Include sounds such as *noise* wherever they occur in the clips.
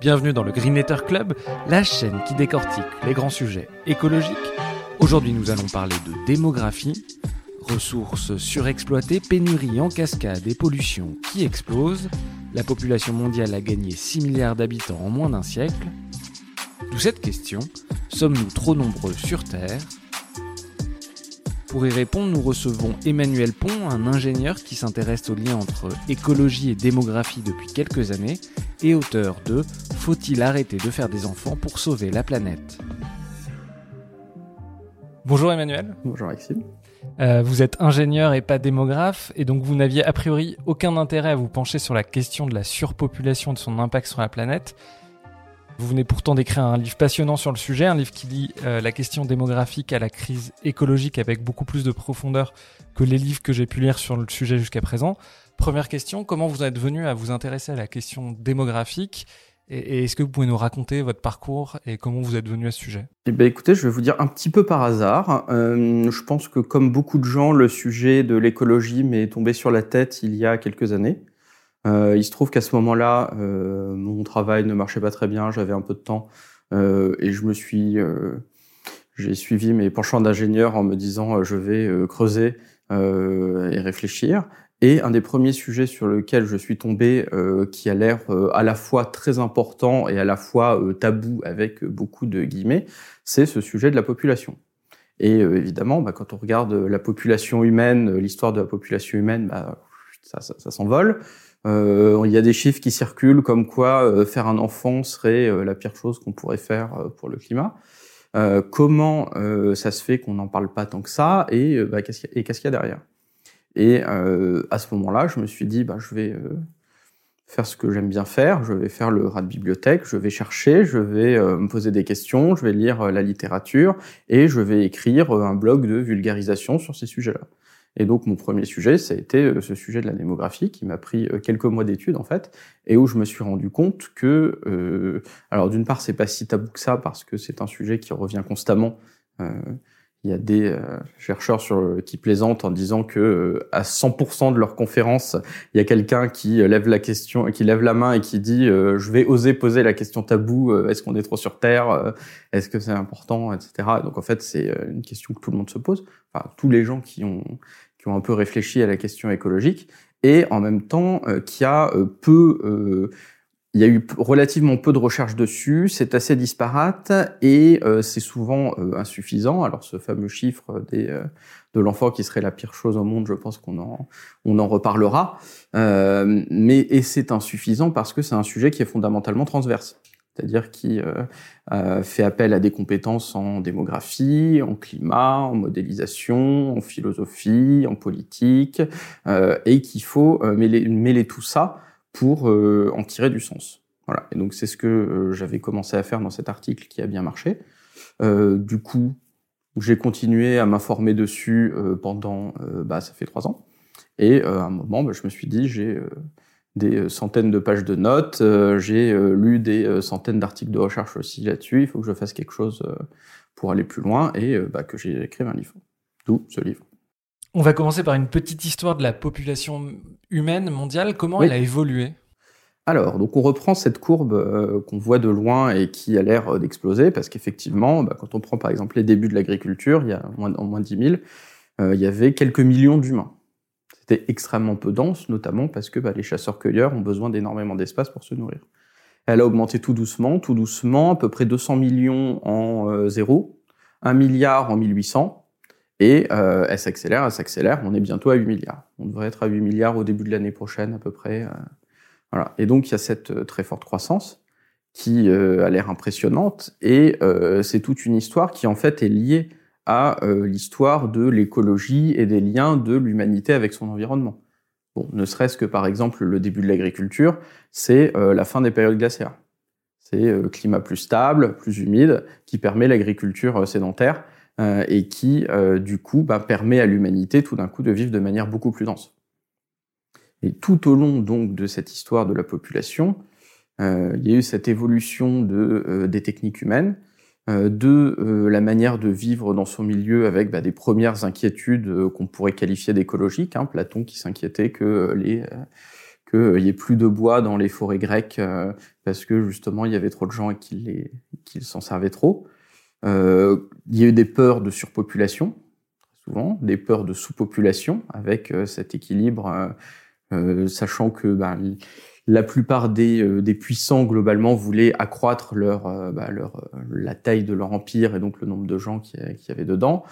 Bienvenue dans le Green Letter Club, la chaîne qui décortique les grands sujets écologiques. Aujourd'hui, nous allons parler de démographie, ressources surexploitées, pénurie en cascade et pollution qui explose. La population mondiale a gagné 6 milliards d'habitants en moins d'un siècle. D'où cette question, sommes-nous trop nombreux sur Terre pour y répondre, nous recevons Emmanuel Pont, un ingénieur qui s'intéresse au lien entre écologie et démographie depuis quelques années et auteur de Faut-il arrêter de faire des enfants pour sauver la planète? Bonjour Emmanuel. Bonjour Maxime. Euh, vous êtes ingénieur et pas démographe, et donc vous n'aviez a priori aucun intérêt à vous pencher sur la question de la surpopulation et de son impact sur la planète. Vous venez pourtant d'écrire un livre passionnant sur le sujet, un livre qui lit euh, la question démographique à la crise écologique avec beaucoup plus de profondeur que les livres que j'ai pu lire sur le sujet jusqu'à présent. Première question, comment vous êtes venu à vous intéresser à la question démographique et, est-ce que vous pouvez nous raconter votre parcours et comment vous êtes venu à ce sujet? Eh ben, Écoutez, je vais vous dire un petit peu par hasard. Euh, je pense que comme beaucoup de gens, le sujet de l'écologie m'est tombé sur la tête il y a quelques années. Euh, il se trouve qu'à ce moment-là, euh, mon travail ne marchait pas très bien, j'avais un peu de temps euh, et je me suis, euh, j'ai suivi mes penchants d'ingénieur en me disant euh, je vais euh, creuser et réfléchir. Et un des premiers sujets sur lequel je suis tombé, qui a l'air à la fois très important et à la fois tabou avec beaucoup de guillemets, c'est ce sujet de la population. Et évidemment, bah, quand on regarde la population humaine, l'histoire de la population humaine, bah, ça, ça, ça s'envole. Euh, il y a des chiffres qui circulent comme quoi euh, faire un enfant serait euh, la pire chose qu'on pourrait faire pour le climat. comment ça se fait qu'on n'en parle pas tant que ça et, bah, qu'est-ce qu'il y, a derrière? Et à ce moment-là, je me suis dit, bah, je vais faire ce que j'aime bien faire, je vais faire le rat de bibliothèque, je vais chercher, je vais me poser des questions, je vais lire la littérature et je vais écrire un blog de vulgarisation sur ces sujets-là. Et donc mon premier sujet, ça a été euh, ce sujet de la démographie qui m'a pris euh, quelques mois d'études en fait, et où je me suis rendu compte que, euh, alors d'une part c'est pas si tabou que ça parce que c'est un sujet qui revient constamment. Euh, il y a des euh, chercheurs sur, qui plaisantent en disant que à 100% de leurs conférences, il y a quelqu'un qui lève la question, qui lève la main et qui dit je vais oser poser la question tabou est-ce qu'on est trop sur Terre Est-ce que c'est important, etc. Donc en fait c'est une question que tout le monde se pose. Enfin tous les gens qui ont qui ont un peu réfléchi à la question écologique, et en même temps euh, qui a euh, peu, euh, il y a eu relativement peu de recherches dessus, c'est assez disparate et euh, c'est souvent insuffisant. Alors ce fameux chiffre des, de l'enfant qui serait la pire chose au monde, je pense qu'on en, on en reparlera, mais et c'est insuffisant parce que c'est un sujet qui est fondamentalement transverse c'est-à-dire qui euh, euh, fait appel à des compétences en démographie, en climat, en modélisation, en philosophie, en politique, euh, et qu'il faut euh, mêler, mêler, tout ça pour euh, en tirer du sens. Voilà. Et donc c'est ce que euh, j'avais commencé à faire dans cet article qui a bien marché. du coup, j'ai continué à m'informer dessus pendant, bah, ça fait trois ans. Et à un moment, bah, je me suis dit, j'ai des euh, centaines de pages de notes, euh, j'ai euh, lu des centaines d'articles de recherche aussi là-dessus, il faut que je fasse quelque chose pour aller plus loin et bah, que j'ai écrit un livre. D'où ce livre. On va commencer par une petite histoire de la population humaine mondiale. Comment oui. elle a évolué? Alors, donc on reprend cette courbe euh, qu'on voit de loin et qui a l'air d'exploser, parce qu'effectivement, bah, quand on prend par exemple les débuts de l'agriculture, il y a moins, en moins de 10 000, euh, il y avait quelques millions d'humains c'était extrêmement peu dense, notamment parce que bah, les chasseurs-cueilleurs ont besoin d'énormément d'espace pour se nourrir. Elle a augmenté tout doucement, tout doucement, à peu près 200 millions en euh, zéro, 1 milliard en 1800, et euh, elle s'accélère, elle s'accélère, on est bientôt à 8 milliards. On devrait être à 8 milliards au début de l'année prochaine à peu près. Euh, voilà. Et donc il y a cette euh, très forte croissance qui a l'air impressionnante, et c'est toute une histoire qui en fait est liée à l'histoire de l'écologie et des liens de l'humanité avec son environnement. Bon, ne serait-ce que par exemple le début de l'agriculture, c'est la fin des périodes glaciaires. C'est climat plus stable, plus humide, qui permet l'agriculture sédentaire et qui, du coup, bah, permet à l'humanité tout d'un coup de vivre de manière beaucoup plus dense. Et tout au long donc de cette histoire de la population, euh, il y a eu cette évolution de, euh, des techniques humaines, euh, de la manière de vivre dans son milieu avec bah, des premières inquiétudes qu'on pourrait qualifier d'écologiques. Hein, Platon qui s'inquiétait que les qu'il y ait plus de bois dans les forêts grecques parce que justement il y avait trop de gens et qu'ils s'en servaient trop. Il y a eu des peurs de surpopulation, souvent, des peurs de sous-population, avec cet équilibre euh, sachant que bah, la plupart des, euh, des, puissants globalement voulaient accroître leur, euh, bah, leur, la taille de leur empire et donc le nombre de gens qui, qui y avait dedans,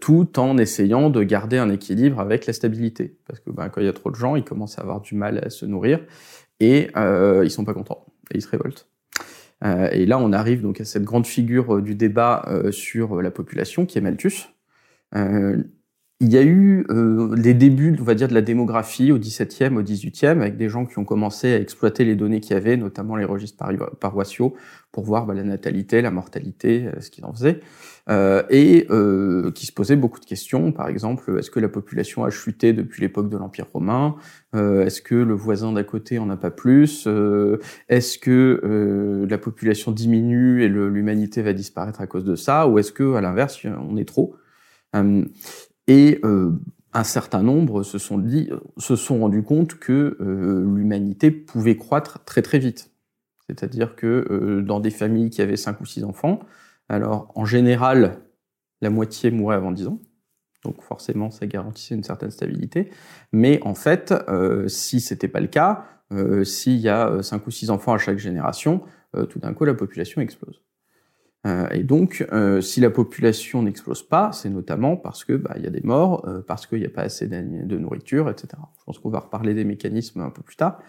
tout en essayant de garder un équilibre avec la stabilité. Parce que bah, quand il y a trop de gens, ils commencent à avoir du mal à se nourrir et euh, ils sont pas contents et ils se révoltent. Et là, on arrive donc à cette grande figure du débat sur la population qui est Malthus. Il y a eu euh, les débuts, on va dire, de la démographie au XVIIe, au XVIIIe, avec des gens qui ont commencé à exploiter les données qu'il y avait, notamment les registres paroissiaux, pour voir bah, la natalité, la mortalité, euh, ce qu'ils en faisaient, euh, et euh, qui se posaient beaucoup de questions. Par exemple, est-ce que la population a chuté depuis l'époque de l'Empire romain? Euh, Est-ce que le voisin d'à côté en a pas plus? Est-ce que la population diminue et l'humanité va disparaître à cause de ça? Ou est-ce que, à l'inverse, on est trop? Et euh, un certain nombre se sont dit, se sont rendus compte que euh, l'humanité pouvait croître très très vite. C'est-à-dire que euh, dans des familles qui avaient cinq ou six enfants, alors en général, la moitié mourait avant 10 ans. Donc forcément, ça garantissait une certaine stabilité. Mais en fait, euh, si c'était pas le cas, s'il y a cinq ou six enfants à chaque génération, tout d'un coup, la population explose. Euh, et donc, euh, si la population n'explose pas, c'est notamment parce que bah, il y a des morts, euh, parce qu'il n'y a pas assez de nourriture, etc. Je pense qu'on va reparler des mécanismes un peu plus tard.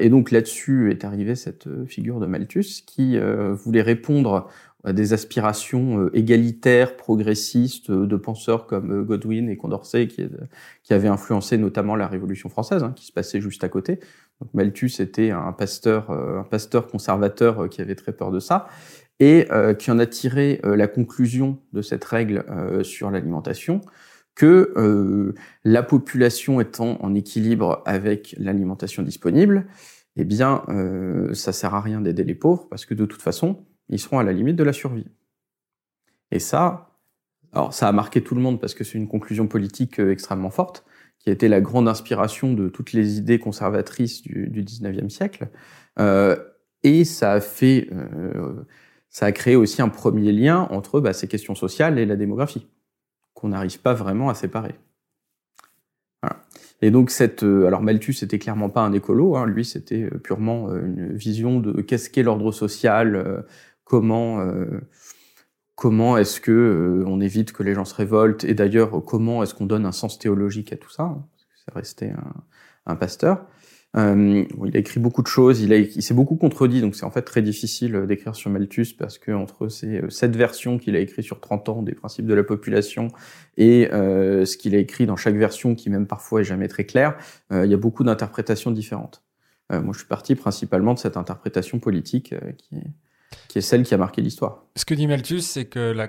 et donc là-dessus est arrivée cette figure de Malthus qui voulait répondre à des aspirations égalitaires, progressistes de penseurs comme Godwin et Condorcet qui, qui avaient influencé notamment la Révolution française, hein, qui se passait juste à côté. Donc Malthus était un pasteur, un pasteur conservateur qui avait très peur de ça et euh, qui en a tiré euh, la conclusion de cette règle euh, sur l'alimentation que la population étant en équilibre avec l'alimentation disponible, eh bien, ça sert à rien d'aider les pauvres parce que de toute façon, ils seront à la limite de la survie. Et ça, alors ça a marqué tout le monde parce que c'est une conclusion politique extrêmement forte, qui a été la grande inspiration de toutes les idées conservatrices du, du 19e siècle. Euh, et ça a fait euh, ça a créé aussi un premier lien entre bah, ces questions sociales et la démographie, qu'on n'arrive pas vraiment à séparer. Voilà. Et donc cette, euh, alors Malthus c'était clairement pas un écolo, hein, lui c'était euh, purement euh, une vision de qu'est-ce qu'est l'ordre social, comment comment est-ce que on évite que les gens se révoltent, et d'ailleurs comment est-ce qu'on donne un sens théologique à tout ça, hein, parce que ça restait un pasteur. Euh, il a écrit beaucoup de choses, il, a, il s'est beaucoup contredit, donc c'est en fait très difficile euh, d'écrire sur Malthus parce que entre ces euh, sept versions qu'il a écrit sur 30 ans des principes de la population et euh, ce qu'il a écrit dans chaque version, qui même parfois est jamais très clair, euh, il y a beaucoup d'interprétations différentes. Moi, je suis parti principalement de cette interprétation politique qui est, qui, est, celle qui a marqué l'histoire. Ce que dit Malthus, c'est que la,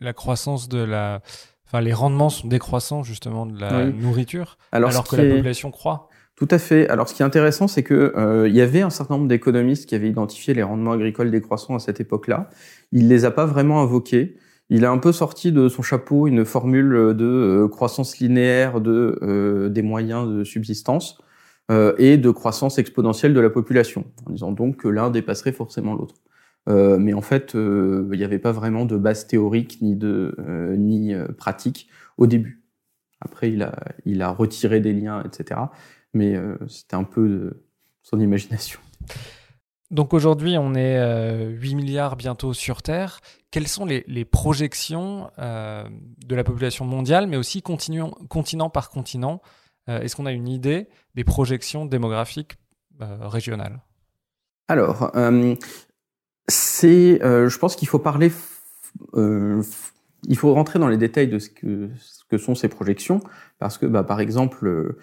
la croissance de la Enfin, les rendements sont décroissants justement de la oui. nourriture, alors, alors que la population croît. Tout à fait. Alors, ce qui est intéressant, c'est que euh, il y avait un certain nombre d'économistes qui avaient identifié les rendements agricoles décroissants à cette époque-là. Il les a pas vraiment invoqués. Il a un peu sorti de son chapeau une formule de euh, croissance linéaire de euh, des moyens de subsistance euh, et de croissance exponentielle de la population, en disant donc que l'un dépasserait forcément l'autre. Euh, mais en fait, il n'y avait pas vraiment de base théorique ni de ni pratique au début. Après, il a il a retiré des liens, etc mais euh, c'était un peu de son imagination. Donc aujourd'hui, on est euh, 8 milliards bientôt sur Terre. Quelles sont les, les projections euh, de la population mondiale, mais aussi continent par continent? Euh, Est-ce qu'on a une idée des projections démographiques euh, régionales? Alors, euh, c'est, je pense qu'il faut parler, il faut rentrer dans les détails de ce que, ce que sont ces projections, parce que, bah, par exemple,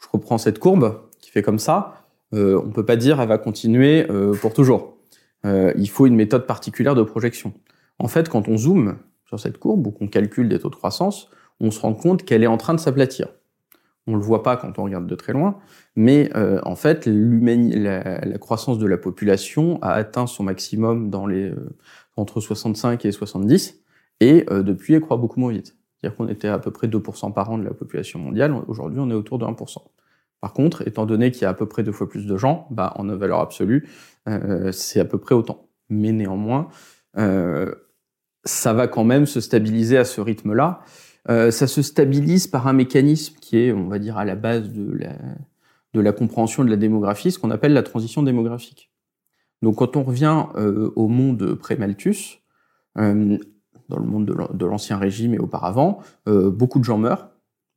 je reprends cette courbe qui fait comme ça, euh, on peut pas dire elle va continuer euh, pour toujours. Euh, il faut une méthode particulière de projection. En fait, quand on zoome sur cette courbe ou qu'on calcule des taux de croissance, on se rend compte qu'elle est en train de s'aplatir. On le voit pas quand on regarde de très loin, mais en fait, la, croissance de la population a atteint son maximum dans les entre 65 et 70, et depuis, elle croît beaucoup moins vite. C'est-à-dire qu'on était à peu près 2% par an de la population mondiale, aujourd'hui on est autour de 1%. Par contre, étant donné qu'il y a à peu près deux fois plus de gens, bah, en valeur absolue, euh, c'est à peu près autant. Mais néanmoins, euh, ça va quand même se stabiliser à ce rythme-là. Euh, ça se stabilise par un mécanisme qui est, on va dire, à la base de la, de la compréhension de la démographie, ce qu'on appelle la transition démographique. Donc quand on revient euh, au monde pré-Malthus, dans le monde de l'ancien régime et auparavant, beaucoup de gens meurent,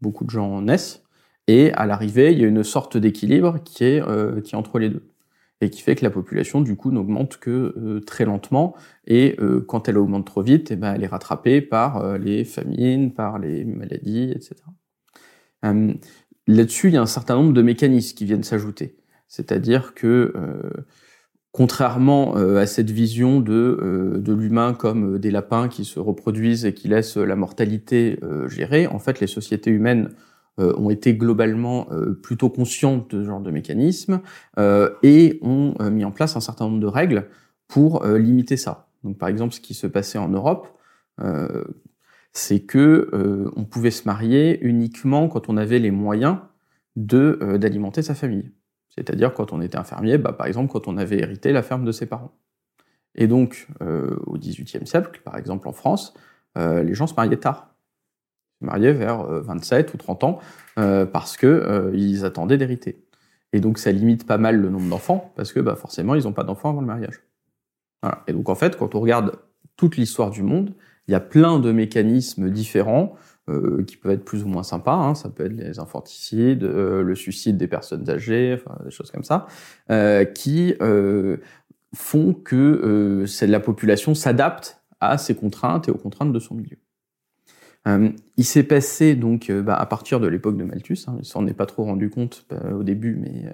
beaucoup de gens naissent, et à l'arrivée, il y a une sorte d'équilibre qui est qui est entre les deux et qui fait que la population du coup n'augmente que euh, très lentement et euh, quand elle augmente trop vite, eh ben elle est rattrapée par euh, les famines, par les maladies, etc. Là-dessus, il y a un certain nombre de mécanismes qui viennent s'ajouter, c'est-à-dire que contrairement à cette vision de, de l'humain comme des lapins qui se reproduisent et qui laissent la mortalité gérer, en fait, les sociétés humaines euh, ont été globalement euh, plutôt conscientes de ce genre de mécanisme euh, et ont mis en place un certain nombre de règles pour limiter ça. Donc, par exemple, ce qui se passait en Europe, c'est que on pouvait se marier uniquement quand on avait les moyens de d'alimenter sa famille. C'est-à-dire quand on était un fermier, bah, par exemple quand on avait hérité la ferme de ses parents. Et donc au XVIIIe siècle, par exemple en France, les gens se mariaient tard mariés vers 27 euh, ou 30 ans euh, parce que euh, ils attendaient d'hériter. Et donc ça limite pas mal le nombre d'enfants parce que bah, forcément ils n'ont pas d'enfants avant le mariage. Voilà. Et donc en fait, quand on regarde toute l'histoire du monde, il y a plein de mécanismes différents euh, qui peuvent être plus ou moins sympas. Hein. Ça peut être les infanticides, euh, le suicide des personnes âgées, enfin des choses comme ça, euh, qui font que la population s'adapte à ces contraintes et aux contraintes de son milieu. Euh, il s'est passé donc euh, bah, à partir de l'époque de Malthus, hein, il s'en est pas trop rendu compte euh, au début, mais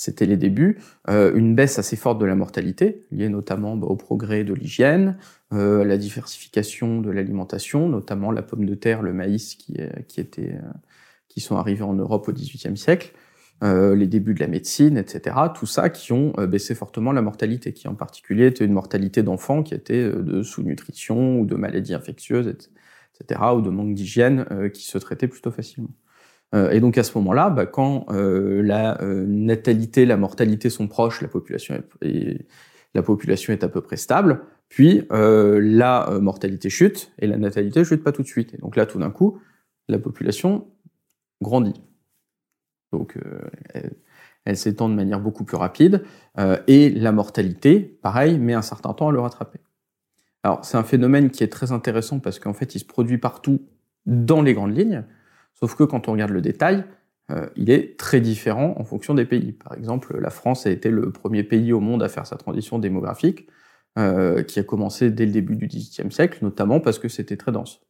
c'était les débuts, une baisse assez forte de la mortalité, liée notamment bah, au progrès de l'hygiène, à la diversification de l'alimentation, notamment la pomme de terre, le maïs qui, qui, était, qui sont arrivés en Europe au XVIIIe siècle. Euh, les débuts de la médecine, etc. Tout ça qui ont baissé fortement la mortalité, qui en particulier était une mortalité d'enfants qui était de sous-nutrition ou de maladies infectieuses, etc ou de manque d'hygiène euh, qui se traitaient plutôt facilement. Euh, et donc à ce moment-là, bah, quand euh, la natalité, la mortalité sont proches, la population est, la population est à peu près stable, puis la mortalité chute et la natalité chute pas tout de suite. Et donc là, tout d'un coup, la population grandit. Donc elle s'étend de manière beaucoup plus rapide et la mortalité, pareil, met un certain temps à le rattraper. Alors, c'est un phénomène qui est très intéressant parce qu'en fait, il se produit partout dans les grandes lignes, sauf que quand on regarde le détail, euh, il est très différent en fonction des pays. Par exemple, la France a été le premier pays au monde à faire sa transition démographique, euh, qui a commencé dès le début du XVIIIe siècle, notamment parce que c'était très dense.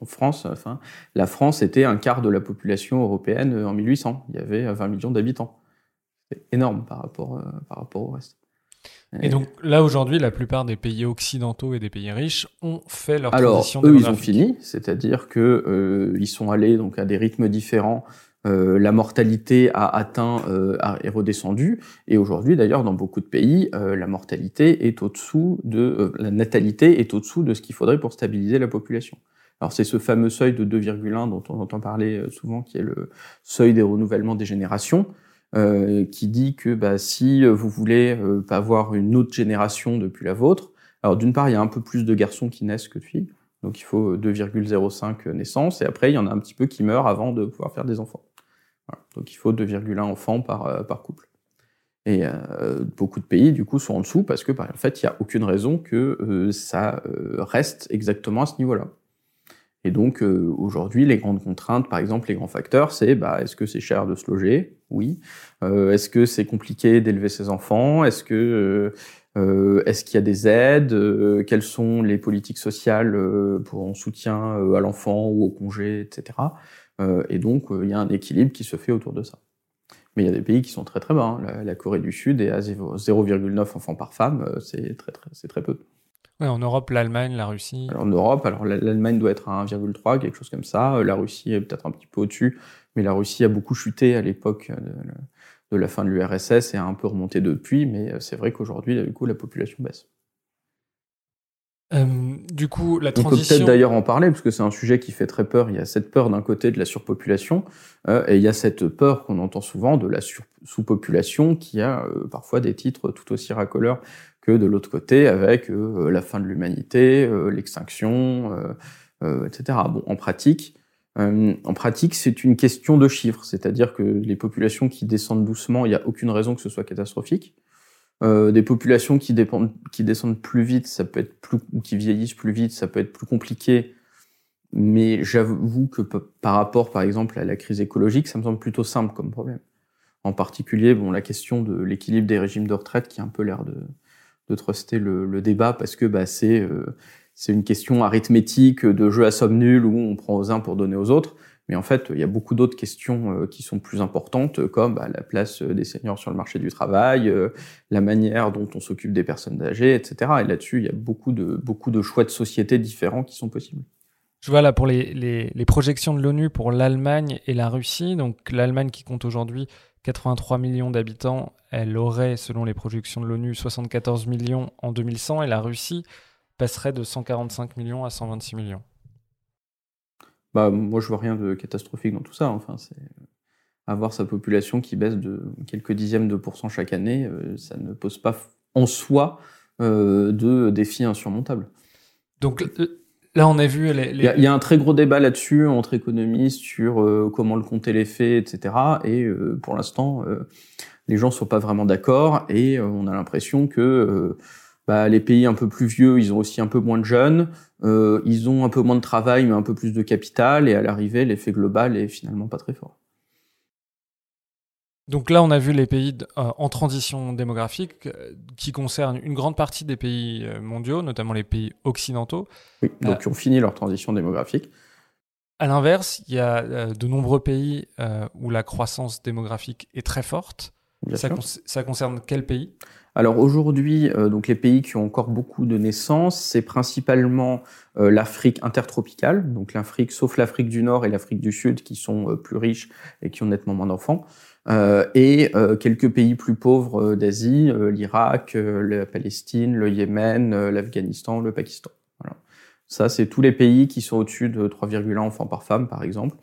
En France, enfin, la France était un quart de la population européenne en 1800. Il y avait 20 millions d'habitants. C'est énorme par rapport, euh, par rapport au reste. Et donc là aujourd'hui, la plupart des pays occidentaux et des pays riches ont fait leur Alors, transition eux, ils ont fini, c'est-à-dire que euh, ils sont allés donc à des rythmes différents. Euh, la mortalité a atteint euh, est redescendue et aujourd'hui d'ailleurs dans beaucoup de pays euh, la mortalité est au-dessous de euh, la natalité est au-dessous de ce qu'il faudrait pour stabiliser la population. Alors c'est ce fameux seuil de 2,1 dont on entend parler euh, souvent qui est le seuil des renouvellements des générations. Euh, qui dit que bah, si vous voulez euh, avoir une autre génération depuis la vôtre, alors d'une part, il y a un peu plus de garçons qui naissent que de filles, donc il faut 2,05 naissances, et après, il y en a un petit peu qui meurent avant de pouvoir faire des enfants. Voilà. Donc il faut 2,1 enfants par, euh, par couple. Et euh, beaucoup de pays, du coup, sont en dessous parce que, bah, en fait, il n'y a aucune raison que euh, ça reste exactement à ce niveau-là. Et donc euh, aujourd'hui, les grandes contraintes, par exemple, les grands facteurs, c'est bah, est-ce que c'est cher de se loger? Oui. Euh, est-ce que c'est compliqué d'élever ses enfants? Est-ce que euh, euh est-ce qu'il y a des aides? Euh, Quelles sont les politiques sociales pour en soutien à l'enfant ou au congé, etc. et donc il y a un équilibre qui se fait autour de ça. Mais il y a des pays qui sont très très bas. Hein. La, Corée du Sud est à 0,9 enfants par femme, c'est très, très, très peu. en Europe, l'Allemagne, la Russie. en Europe, alors l'Allemagne doit être à 1,3, quelque chose comme ça. La Russie est peut-être un petit peu au-dessus, mais la Russie a beaucoup chuté à l'époque de la fin de l'URSS et a un peu remonté depuis, mais c'est vrai qu'aujourd'hui, du coup, la population baisse. Euh, du coup, la transition... On peut peut-être d'ailleurs en parler, parce que c'est un sujet qui fait très peur. Il y a cette peur d'un côté de la surpopulation, euh, et il y a cette peur qu'on entend souvent de la sous-population, qui a euh, parfois des titres tout aussi racoleurs que de l'autre côté, avec la fin de l'humanité, l'extinction, etc. Bon, en pratique, en pratique, c'est une question de chiffres, c'est-à-dire que les populations qui descendent doucement, il n'y a aucune raison que ce soit catastrophique. Euh, des populations qui, descendent plus vite, ça peut être plus, ou qui vieillissent plus vite, ça peut être plus compliqué. Mais j'avoue que par rapport, par exemple, à la crise écologique, ça me semble plutôt simple comme problème. En particulier, bon, la question de l'équilibre des régimes de retraite, qui a un peu l'air de, de truster le, le, débat, parce que bah, c'est euh, c'est une question arithmétique de jeu à somme nulle où on prend aux uns pour donner aux autres. Mais en fait, il y a beaucoup d'autres questions euh, qui sont plus importantes, comme bah, la place euh, des seniors sur le marché du travail, euh, la manière dont on s'occupe des personnes âgées, etc. Et là-dessus, il y a beaucoup de, beaucoup de choix de société différents qui sont possibles. Je vois là pour les, les, les projections de l'ONU pour l'Allemagne et la Russie. Donc l'Allemagne qui compte aujourd'hui 83 millions d'habitants, elle aurait, selon les projections de l'ONU, 74 millions en 2100 et la Russie passerait de 145 millions à 126 millions. Bah, moi, je vois rien de catastrophique dans tout ça. Enfin, c'est avoir sa population qui baisse de quelques dixièmes de pourcent chaque année, euh, ça ne pose pas en soi euh, de défis insurmontables. Donc là, on a vu. Les, Il, y a, un très gros débat là-dessus entre économistes sur euh, comment le compter les faits, etc. Et pour l'instant, les gens sont pas vraiment d'accord et on a l'impression que bah, les pays un peu plus vieux, ils ont aussi un peu moins de jeunes, euh, ils ont un peu moins de travail, mais un peu plus de capital, et à l'arrivée, l'effet global est finalement pas très fort. Donc là, on a vu les pays euh, en transition démographique euh, qui concernent une grande partie des pays mondiaux, notamment les pays occidentaux. Oui, donc qui ont fini leur transition démographique. À l'inverse, il y a de nombreux pays où la croissance démographique est très forte. Ça, ça, concerne quel pays? Alors aujourd'hui, euh, donc les pays qui ont encore beaucoup de naissances, c'est principalement euh, l'Afrique intertropicale, donc l'Afrique, sauf l'Afrique du Nord et l'Afrique du Sud, qui sont euh, plus riches et qui ont nettement moins d'enfants, et quelques pays plus pauvres d'Asie, l'Irak, la Palestine, le Yémen, l'Afghanistan, le Pakistan. Voilà. Ça, c'est tous les pays qui sont au-dessus de 3,1 enfants par femme, par exemple,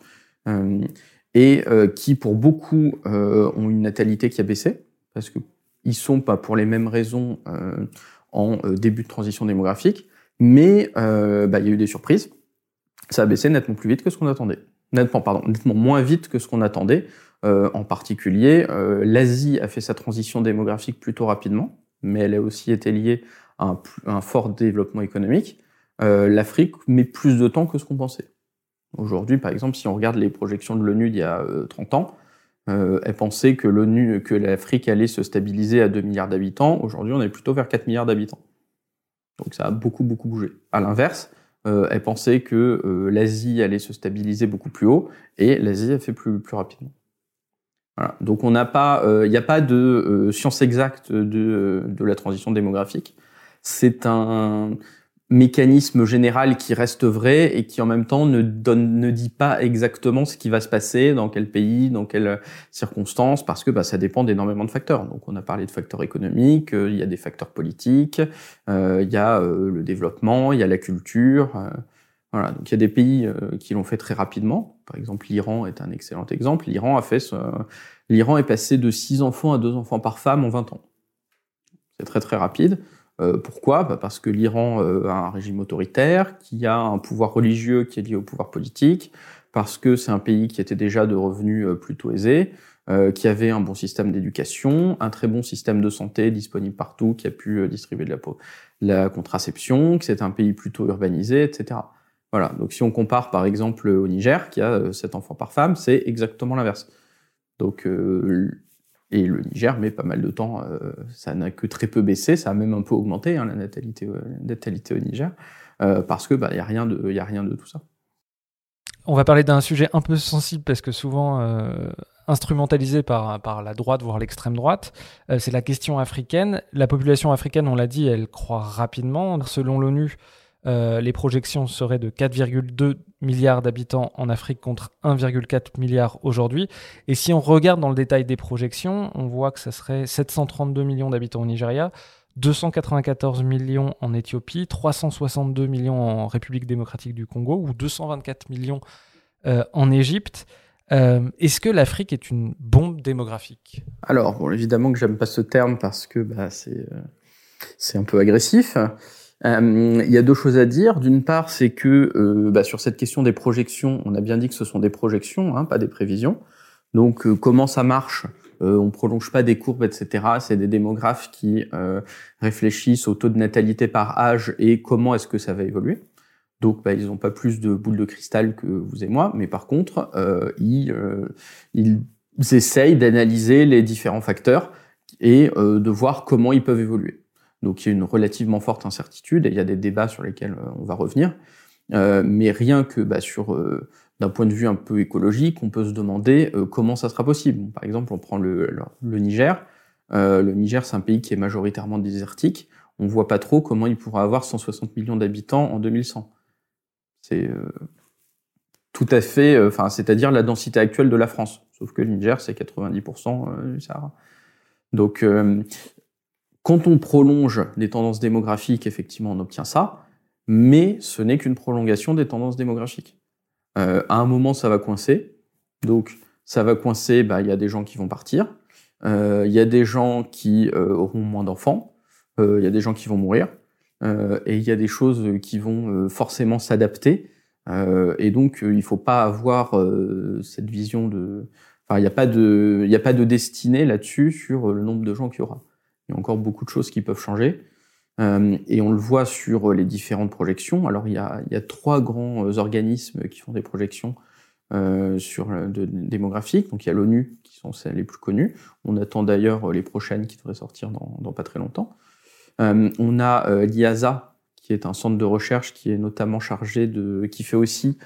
et qui, pour beaucoup, ont une natalité qui a baissé, parce que ils sont pas pour les mêmes raisons euh, en euh, début de transition démographique, mais euh, bah, il y a eu des surprises. Ça a baissé nettement plus vite que ce qu'on attendait. Nettement moins vite que ce qu'on attendait. en particulier, l'Asie a fait sa transition démographique plutôt rapidement, mais elle a aussi été liée à un, un fort développement économique. L'Afrique met plus de temps que ce qu'on pensait. Aujourd'hui, par exemple, si on regarde les projections de l'ONU d'il y a 30 ans, euh, elle pensait que l'ONU, que l'Afrique allait se stabiliser à 2 milliards d'habitants. Aujourd'hui, on est plutôt vers 4 milliards d'habitants. Donc ça a beaucoup, beaucoup bougé. À l'inverse, euh, elle pensait que euh, l'Asie allait se stabiliser beaucoup plus haut, et l'Asie a fait plus, plus rapidement. Voilà. Donc on n'a pas, il n'y a pas de science exacte de, de la transition démographique. C'est un, mécanisme général qui reste vrai et qui en même temps ne donne ne dit pas exactement ce qui va se passer dans quel pays dans quelles circonstances parce que bah, ça dépend d'énormément de facteurs. Donc on a parlé de facteurs économiques euh, il y a des facteurs politiques euh, il y a euh, le développement il y a la culture voilà. Donc il y a des pays qui l'ont fait très rapidement. Par exemple l'Iran est un excellent exemple. l'Iran a fait l'Iran est passé de 6 enfants à 2 enfants par femme en 20 ans. C'est très très rapide euh, pourquoi? Bah Parce que l'Iran euh, a un régime autoritaire, qui a un pouvoir religieux qui est lié au pouvoir politique, parce que c'est un pays qui était déjà de revenus euh, plutôt aisés, qui avait un bon système d'éducation, un très bon système de santé disponible partout, qui a pu distribuer de la, la contraception, que c'est un pays plutôt urbanisé, etc. Voilà. Donc si on compare par exemple au Niger, qui a 7 enfants par femme, c'est exactement l'inverse. Donc et le Niger met pas mal de temps, euh, ça n'a que très peu baissé, ça a même un peu augmenté hein, la natalité, au Niger, euh, parce que bah, y a rien de, y a rien de tout ça. On va parler d'un sujet un peu sensible parce que souvent instrumentalisé par, par la droite, voire l'extrême droite. c'est la question africaine. La population africaine, on l'a dit, elle croît rapidement. Selon l'ONU, les projections seraient de 4,2 milliards d'habitants en Afrique contre 1,4 milliard aujourd'hui. Et si on regarde dans le détail des projections, on voit que ça serait 732 millions d'habitants au Nigeria, 294 millions en Éthiopie, 362 millions en République démocratique du Congo ou 224 millions euh, en Égypte. Euh, est-ce que l'Afrique est une bombe démographique? Alors, bon, évidemment que j'aime pas ce terme parce que bah, euh, c'est un peu agressif. Euh, il y a deux choses à dire. D'une part, c'est que euh, bah, sur cette question des projections, on a bien dit que ce sont des projections, hein, pas des prévisions. Donc, euh, comment ça marche On prolonge pas des courbes, etc. C'est des démographes qui réfléchissent au taux de natalité par âge et comment est-ce que ça va évoluer. Donc, bah, ils n'ont pas plus de boules de cristal que vous et moi, mais par contre, ils, ils essayent d'analyser les différents facteurs et de voir comment ils peuvent évoluer. Donc il y a une relativement forte incertitude et il y a des débats sur lesquels euh, on va revenir. Euh, mais rien que bah, sur euh, d'un point de vue un peu écologique, on peut se demander comment ça sera possible. par exemple, on prend le, Niger. le Niger, c'est un pays qui est majoritairement désertique. On voit pas trop comment il pourra avoir 160 millions d'habitants en 2100. C'est tout à fait, enfin, c'est-à-dire la densité actuelle de la France. Sauf que le Niger, c'est 90% du Sahara. Donc, quand on prolonge les tendances démographiques, effectivement, on obtient ça, mais ce n'est qu'une prolongation des tendances démographiques. Euh, à un moment, ça va coincer. Donc, ça va coincer, bah, il y a des gens qui vont partir, euh, il y a des gens qui euh, auront moins d'enfants, il y a des gens qui vont mourir, et il y a des choses qui vont forcément s'adapter. et donc, il ne faut pas avoir cette vision de... Enfin, il n'y a, pas de, il a pas de destinée là-dessus sur le nombre de gens qu'il y aura. Il y a encore beaucoup de choses qui peuvent changer. Euh, et on le voit sur les différentes projections. Alors il y a, trois grands euh, organismes qui font des projections euh, sur de, démographiques. Donc il y a l'ONU qui sont celles les plus connues. On attend d'ailleurs les prochaines qui devraient sortir dans, pas très longtemps. On a l'IASA qui est un centre de recherche qui est notamment chargé de, qui fait aussi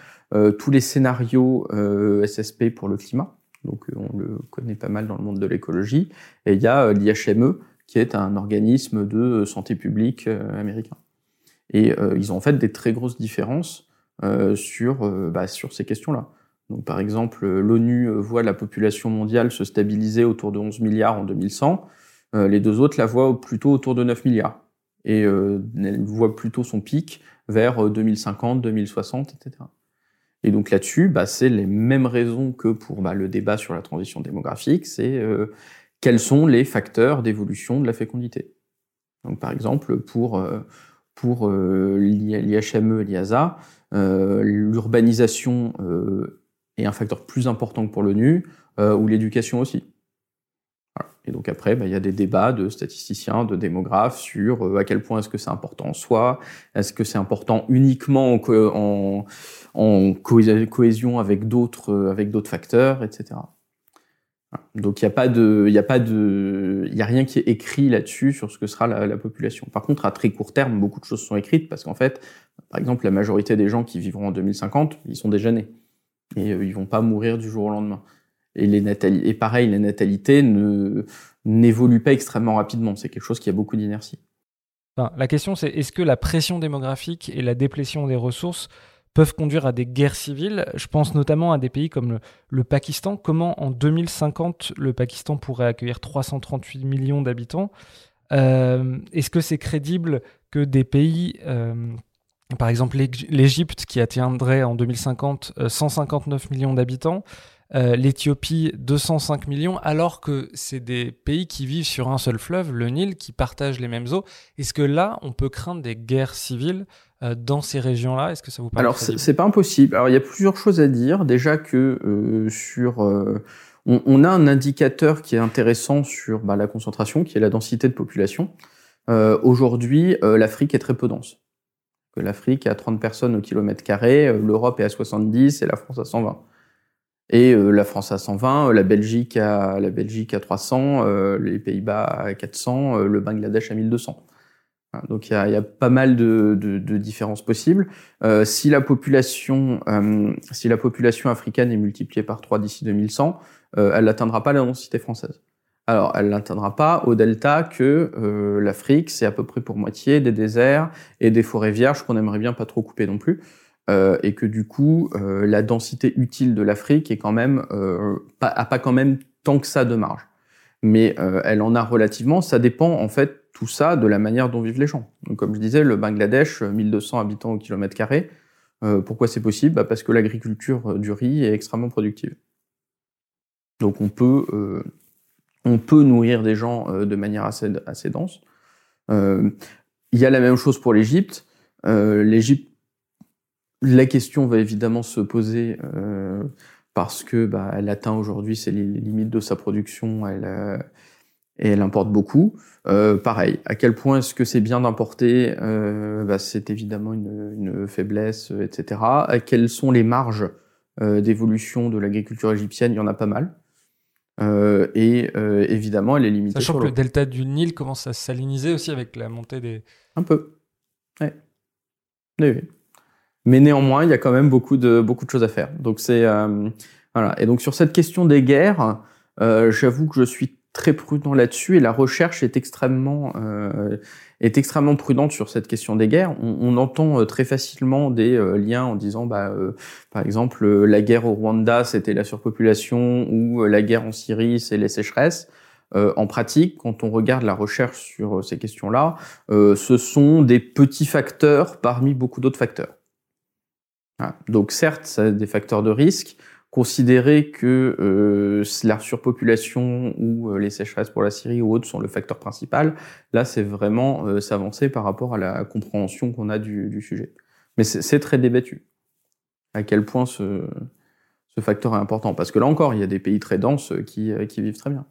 tous les scénarios SSP pour le climat. Donc on le connaît pas mal dans le monde de l'écologie. Et il y a l'IHME qui est un organisme de santé publique euh, américain. Et euh, ils ont en fait des très grosses différences euh, sur, bah, sur ces questions-là. Donc, par exemple, l'ONU voit la population mondiale se stabiliser autour de 11 milliards en 2100. les deux autres la voient plutôt autour de 9 milliards. Et elle voit plutôt son pic vers 2050, 2060, etc. Et donc là-dessus, bah, c'est les mêmes raisons que pour bah, le débat sur la transition démographique. C'est quels sont les facteurs d'évolution de la fécondité. Donc, par exemple, pour, euh, pour euh, l'IHME et l'IASA, euh, l'urbanisation est un facteur plus important que pour l'ONU, ou l'éducation aussi. Et donc après, bah, il y a des débats de statisticiens, de démographes sur à quel point est-ce que c'est important en soi, est-ce que c'est important uniquement en, cohésion avec d'autres facteurs, etc. Donc il n'y a pas de, il a pas de, il a rien qui est écrit là-dessus sur ce que sera la, la, population. Par contre, à très court terme, beaucoup de choses sont écrites parce qu'en fait, par exemple, la majorité des gens qui vivront en 2050, ils sont déjà nés et euh, ils vont pas mourir du jour au lendemain. Et les et pareil, les natalités ne n'évoluent pas extrêmement rapidement. C'est quelque chose qui a beaucoup d'inertie. La question, c'est est-ce que la pression démographique et la déplétion des ressources peuvent conduire à des guerres civiles. Je pense notamment à des pays comme le, Pakistan. Comment en 2050 le Pakistan pourrait accueillir 338 millions d'habitants? Euh, Est-ce que c'est crédible que des pays, euh, par exemple l'Égypte qui atteindrait en 2050 159 euh, millions d'habitants, l'Éthiopie 205 millions, alors que c'est des pays qui vivent sur un seul fleuve, le Nil, qui partagent les mêmes eaux? Est-ce que là, on peut craindre des guerres civiles dans ces régions-là Est-ce que ça vous paraît Alors, c'est pas impossible. Alors, il y a plusieurs choses à dire. Déjà que euh, sur... Euh, on, on, a un indicateur qui est intéressant sur bah, la concentration, qui est la densité de population. Euh, Aujourd'hui, l'Afrique est très peu dense. L'Afrique a 30 personnes au kilomètre carré, l'Europe est à 70 et la France à 120. Et la France à 120, la Belgique à la Belgique à 300, les Pays-Bas à 400, le Bangladesh à 1200. Donc il y a, y a, pas mal de, de, de différences possibles. Euh, si la population, euh, si la population africaine est multipliée par 3 d'ici 2100, euh, elle n'atteindra pas la densité française. Alors, elle n'atteindra pas au delta que euh, l'Afrique, c'est à peu près pour moitié des déserts et des forêts vierges qu'on aimerait bien pas trop couper non plus. Euh, et que du coup, euh, la densité utile de l'Afrique est quand même pas, a pas quand même tant que ça de marge. Mais elle en a relativement. Ça dépend en fait tout ça de la manière dont vivent les gens. Donc, comme je disais, le Bangladesh, 1200 habitants au kilomètre carré. pourquoi c'est possible? Bah Parce que l'agriculture du riz est extrêmement productive. Donc on peut on peut nourrir des gens euh, de manière assez, assez dense. Euh, il y a la même chose pour l'Égypte. Euh, L'Égypte, la question va évidemment se poser parce que bah, elle atteint aujourd'hui ses limites de sa production, elle, et elle importe beaucoup. pareil, à quel point est-ce que c'est bien d'importer bah, C'est évidemment une, une, faiblesse, etc. Quelles sont les marges d'évolution de l'agriculture égyptienne? Il y en a pas mal. Euh, et euh, évidemment, elle est limitée. Sachant que le delta du Nil commence à saliniser aussi avec la montée des. Un peu. Ouais. Oui, oui. Mais néanmoins, il y a quand même beaucoup de, beaucoup de choses à faire. Donc, c'est. Euh, voilà. Et donc, sur cette question des guerres, j'avoue que je suis très prudent là-dessus et la recherche est extrêmement euh, est extrêmement prudente sur cette question des guerres. On, entend euh, très facilement des euh, liens en disant, bah, euh, par exemple, la guerre au Rwanda, c'était la surpopulation, ou la guerre en Syrie, c'est les sécheresses. en pratique, quand on regarde la recherche sur ces questions-là, ce sont des petits facteurs parmi beaucoup d'autres facteurs. Voilà. Donc certes, ça des facteurs de risque, considérer que euh, la surpopulation ou euh, les sécheresses pour la Syrie ou autres sont le facteur principal, là c'est vraiment euh, s'avancer par rapport à la compréhension qu'on a du, sujet. Mais c'est très débattu à quel point ce, facteur est important. Parce que là encore, il y a des pays très denses qui, qui vivent très bien.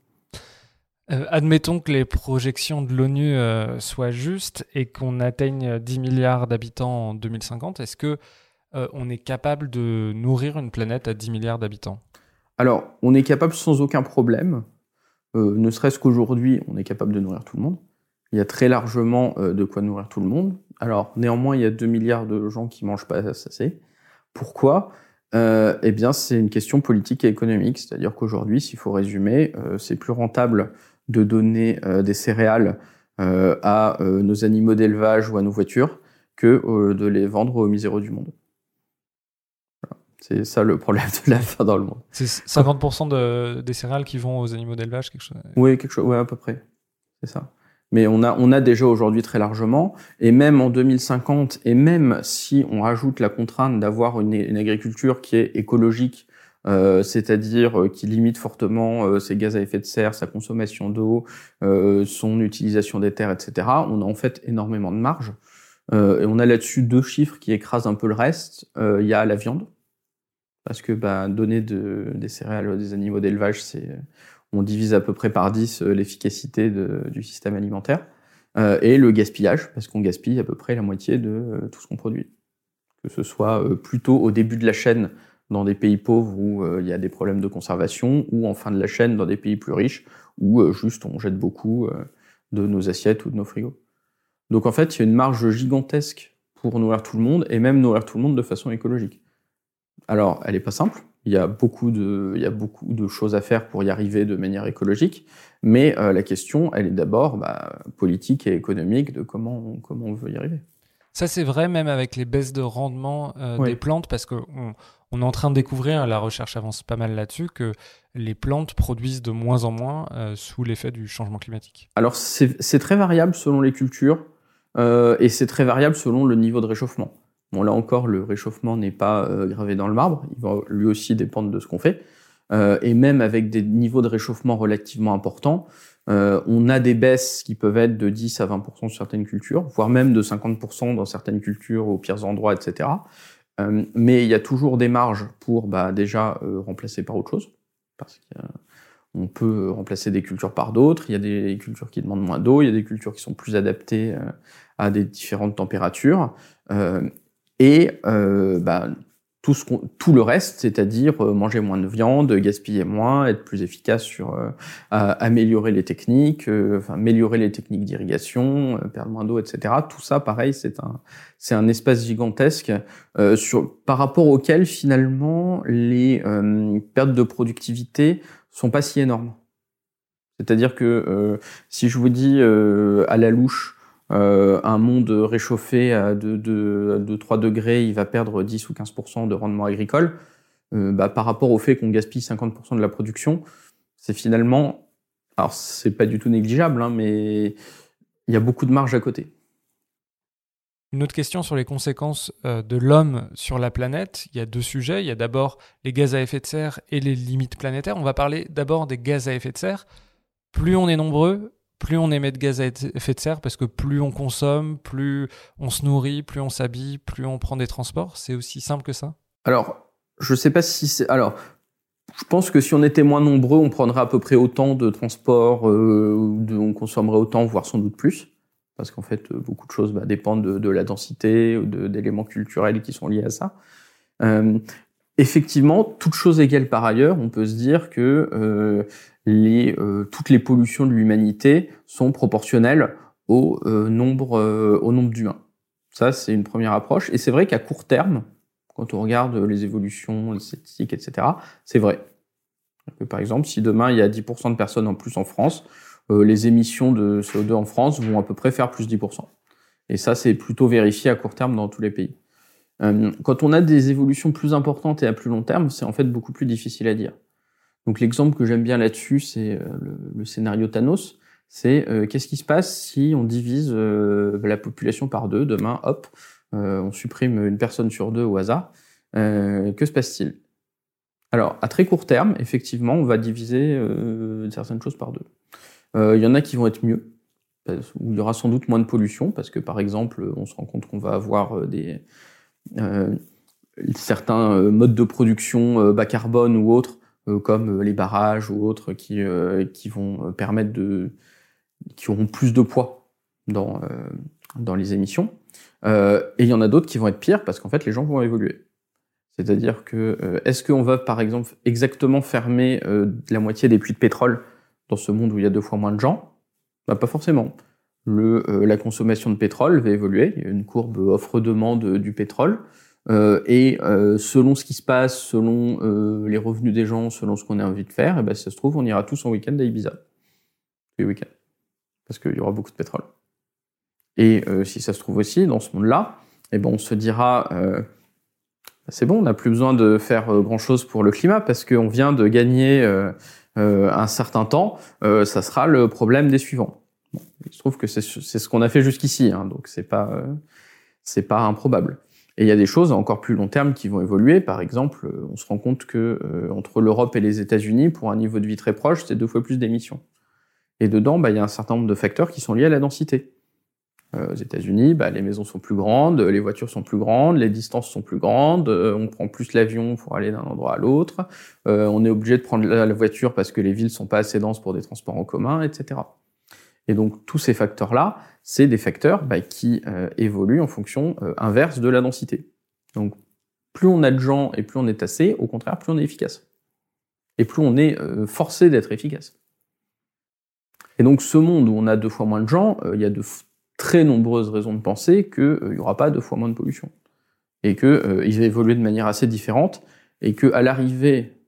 Admettons que les projections de l'ONU soient justes et qu'on atteigne 10 milliards d'habitants en 2050. Est-ce que euh, on est capable de nourrir une planète à 10 milliards d'habitants Alors, on est capable sans aucun problème. Euh, ne serait-ce qu'aujourd'hui, on est capable de nourrir tout le monde. Il y a très largement euh, de quoi nourrir tout le monde. Alors, néanmoins, il y a 2 milliards de gens qui mangent pas assez. Pourquoi? Eh bien, c'est une question politique et économique. C'est-à-dire qu'aujourd'hui, s'il faut résumer, c'est plus rentable de donner des céréales à nos animaux d'élevage ou à nos voitures que de les vendre aux miséreux du monde. C'est ça le problème de la faim dans le monde. C'est 50% de, des céréales qui vont aux animaux d'élevage, quelque chose? Oui, quelque chose, ouais, à peu près. C'est ça. Mais on a, on a déjà aujourd'hui très largement, et même en 2050, et même si on rajoute la contrainte d'avoir une, une, agriculture qui est écologique, euh, c'est-à-dire euh, qui limite fortement euh, ses gaz à effet de serre, sa consommation d'eau, euh, son utilisation des terres, etc., on a en fait énormément de marge. Euh, et on a là-dessus deux chiffres qui écrasent un peu le reste. Il y a la viande, parce que bah, donner de, des céréales à des animaux d'élevage, c'est on divise à peu près par 10 euh, l'efficacité du système alimentaire, euh, et le gaspillage, parce qu'on gaspille à peu près la moitié de euh, tout ce qu'on produit. Que ce soit euh, plutôt au début de la chaîne dans des pays pauvres où il y a des problèmes de conservation, ou en fin de la chaîne dans des pays plus riches où juste on jette beaucoup de nos assiettes ou de nos frigos. Donc en fait, il y a une marge gigantesque pour nourrir tout le monde, et même nourrir tout le monde de façon écologique. Alors, elle n'est pas simple. Il y, a beaucoup de, il y a beaucoup de choses à faire pour y arriver de manière écologique, mais euh, la question, elle est d'abord bah, politique et économique de comment on, comment on veut y arriver. Ça, c'est vrai même avec les baisses de rendement euh, des plantes, parce qu'on on est en train de découvrir, la recherche avance pas mal là-dessus, que les plantes produisent de moins en moins euh, sous l'effet du changement climatique. Alors, c'est très variable selon les cultures, et c'est très variable selon le niveau de réchauffement. Bon, là encore, le réchauffement n'est pas euh, gravé dans le marbre, il va lui aussi dépendre de ce qu'on fait. Euh, et même avec des niveaux de réchauffement relativement importants, euh, on a des baisses qui peuvent être de 10 à 20% sur certaines cultures, voire même de 50% dans certaines cultures aux pires endroits, etc. Mais il y a toujours des marges pour bah, déjà remplacer par autre chose, parce qu'on peut remplacer des cultures par d'autres. Il y a des cultures qui demandent moins d'eau, il y a des cultures qui sont plus adaptées à des différentes températures. Et euh, bah, tout, ce tout le reste, c'est-à-dire euh, manger moins de viande, gaspiller moins, être plus efficace sur euh, améliorer les techniques, euh, enfin, améliorer les techniques d'irrigation, perdre moins d'eau, etc. Tout ça, pareil, c'est un c'est un espace gigantesque sur par rapport auquel finalement les pertes de productivité sont pas si énormes. C'est-à-dire que si je vous dis à la louche euh, un monde réchauffé à 2-3 degrés, il va perdre 10 ou 15% de rendement agricole. Euh, bah, par rapport au fait qu'on gaspille 50% de la production, c'est finalement, alors c'est pas du tout négligeable, hein, mais il y a beaucoup de marge à côté. Une autre question sur les conséquences euh, de l'homme sur la planète. Il y a deux sujets. Il y a d'abord les gaz à effet de serre et les limites planétaires. On va parler d'abord des gaz à effet de serre. Plus on est nombreux, plus on émet de gaz à effet de serre parce que plus on consomme, plus on se nourrit, plus on s'habille, plus on prend des transports. C'est aussi simple que ça? Alors, je sais pas si c'est. Alors, je pense que si on était moins nombreux, on prendrait à peu près autant de transports, euh, on consommerait autant, voire sans doute plus. Parce qu'en fait, beaucoup de choses bah, dépendent de, la densité d'éléments culturels qui sont liés à ça. Euh, effectivement, toute chose égale par ailleurs, on peut se dire que euh, les, euh, toutes les pollutions de l'humanité sont proportionnelles au euh, nombre, euh, au nombre d'humains. Ça, c'est une première approche. Et c'est vrai qu'à court terme, quand on regarde les évolutions, les statistiques, etc., c'est vrai. par exemple, si demain il y a 10% de personnes en plus en France, les émissions de CO2 en France vont à peu près faire plus 10%. Et ça, c'est plutôt vérifié à court terme dans tous les pays. quand on a des évolutions plus importantes et à plus long terme, c'est en fait beaucoup plus difficile à dire. Donc l'exemple que j'aime bien là-dessus, c'est euh, le, scénario Thanos. C'est euh, qu'est-ce qui se passe si on divise euh, la population par deux? Demain, hop, on supprime une personne sur deux au hasard. que se passe-t-il? Alors à très court terme, effectivement, on va diviser certaines choses par deux. Il y en a qui vont être mieux, où il y aura sans doute moins de pollution, parce que par exemple, on se rend compte qu'on va avoir des certains modes de production bas carbone ou autres comme euh, les barrages ou autres qui, euh, qui vont permettre de. qui auront plus de poids dans, dans les émissions. et il y en a d'autres qui vont être pires parce qu'en fait, les gens vont évoluer. C'est-à-dire que est-ce qu'on va par exemple exactement fermer la moitié des puits de pétrole dans ce monde où il y a deux fois moins de gens? Bah, Pas forcément. Le, la consommation de pétrole va évoluer. Il y a une courbe offre-demande du pétrole. Euh, et euh, selon ce qui se passe, selon euh, les revenus des gens, selon ce qu'on a envie de faire, et eh ben, ça se trouve, on ira tous en week-end à Ibiza. Les week-ends. Parce qu'il y aura beaucoup de pétrole. Et si ça se trouve aussi, dans ce monde-là, eh ben, on se dira, bah, c'est bon, on n'a plus besoin de faire grand-chose pour le climat parce qu'on vient de gagner un certain temps, ça sera le problème des suivants. Bon, il se trouve que c'est ce qu'on a fait jusqu'ici, hein, donc c'est pas, c'est pas improbable. Et il y a des choses encore plus long terme qui vont évoluer. Par exemple, euh, on se rend compte que euh, entre l'Europe et les États-Unis, pour un niveau de vie très proche, c'est deux fois plus d'émissions. Et dedans, bah, il y a un certain nombre de facteurs qui sont liés à la densité. Euh, aux États-Unis, bah, les maisons sont plus grandes, les voitures sont plus grandes, les distances sont plus grandes, on prend plus l'avion pour aller d'un endroit à l'autre, on est obligé de prendre la, voiture parce que les villes sont pas assez denses pour des transports en commun, etc. Et donc tous ces facteurs-là, c'est des facteurs bah, qui euh, évoluent en fonction euh, inverse de la densité. Donc plus on a de gens et plus on est assez, au contraire, plus on est efficace. Et plus on est euh, forcé d'être efficace. Et donc ce monde où on a deux fois moins de gens, il y a de très nombreuses raisons de penser qu'il n'y aura pas deux fois moins de pollution. Et qu'il va évoluer de manière assez différente, et qu'à l'arrivée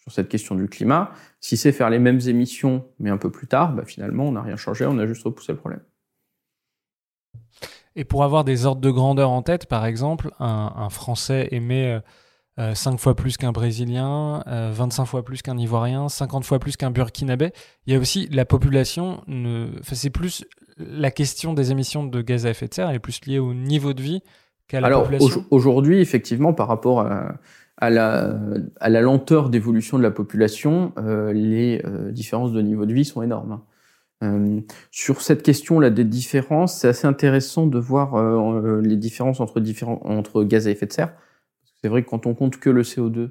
sur cette question du climat, si c'est faire les mêmes émissions, mais un peu plus tard, bah, finalement, on n'a rien changé, on a juste repoussé le problème. Et pour avoir des ordres de grandeur en tête, par exemple, un, Français émet 5 euh, fois plus qu'un Brésilien, 25 euh, fois plus qu'un Ivoirien, 50 fois plus qu'un Burkinabé. Il y a aussi la population, ne... enfin, c'est plus la question des émissions de gaz à effet de serre, elle est plus liée au niveau de vie qu'à la Alors, population. Aujourd'hui, effectivement, par rapport à à la, à la lenteur d'évolution de la population, euh, les euh, différences de niveau de vie sont énormes. Euh, sur cette question-là des différences, c'est assez intéressant de voir euh, les différences entre, différents, entre gaz à effet de serre. C'est vrai que quand on compte que le CO2,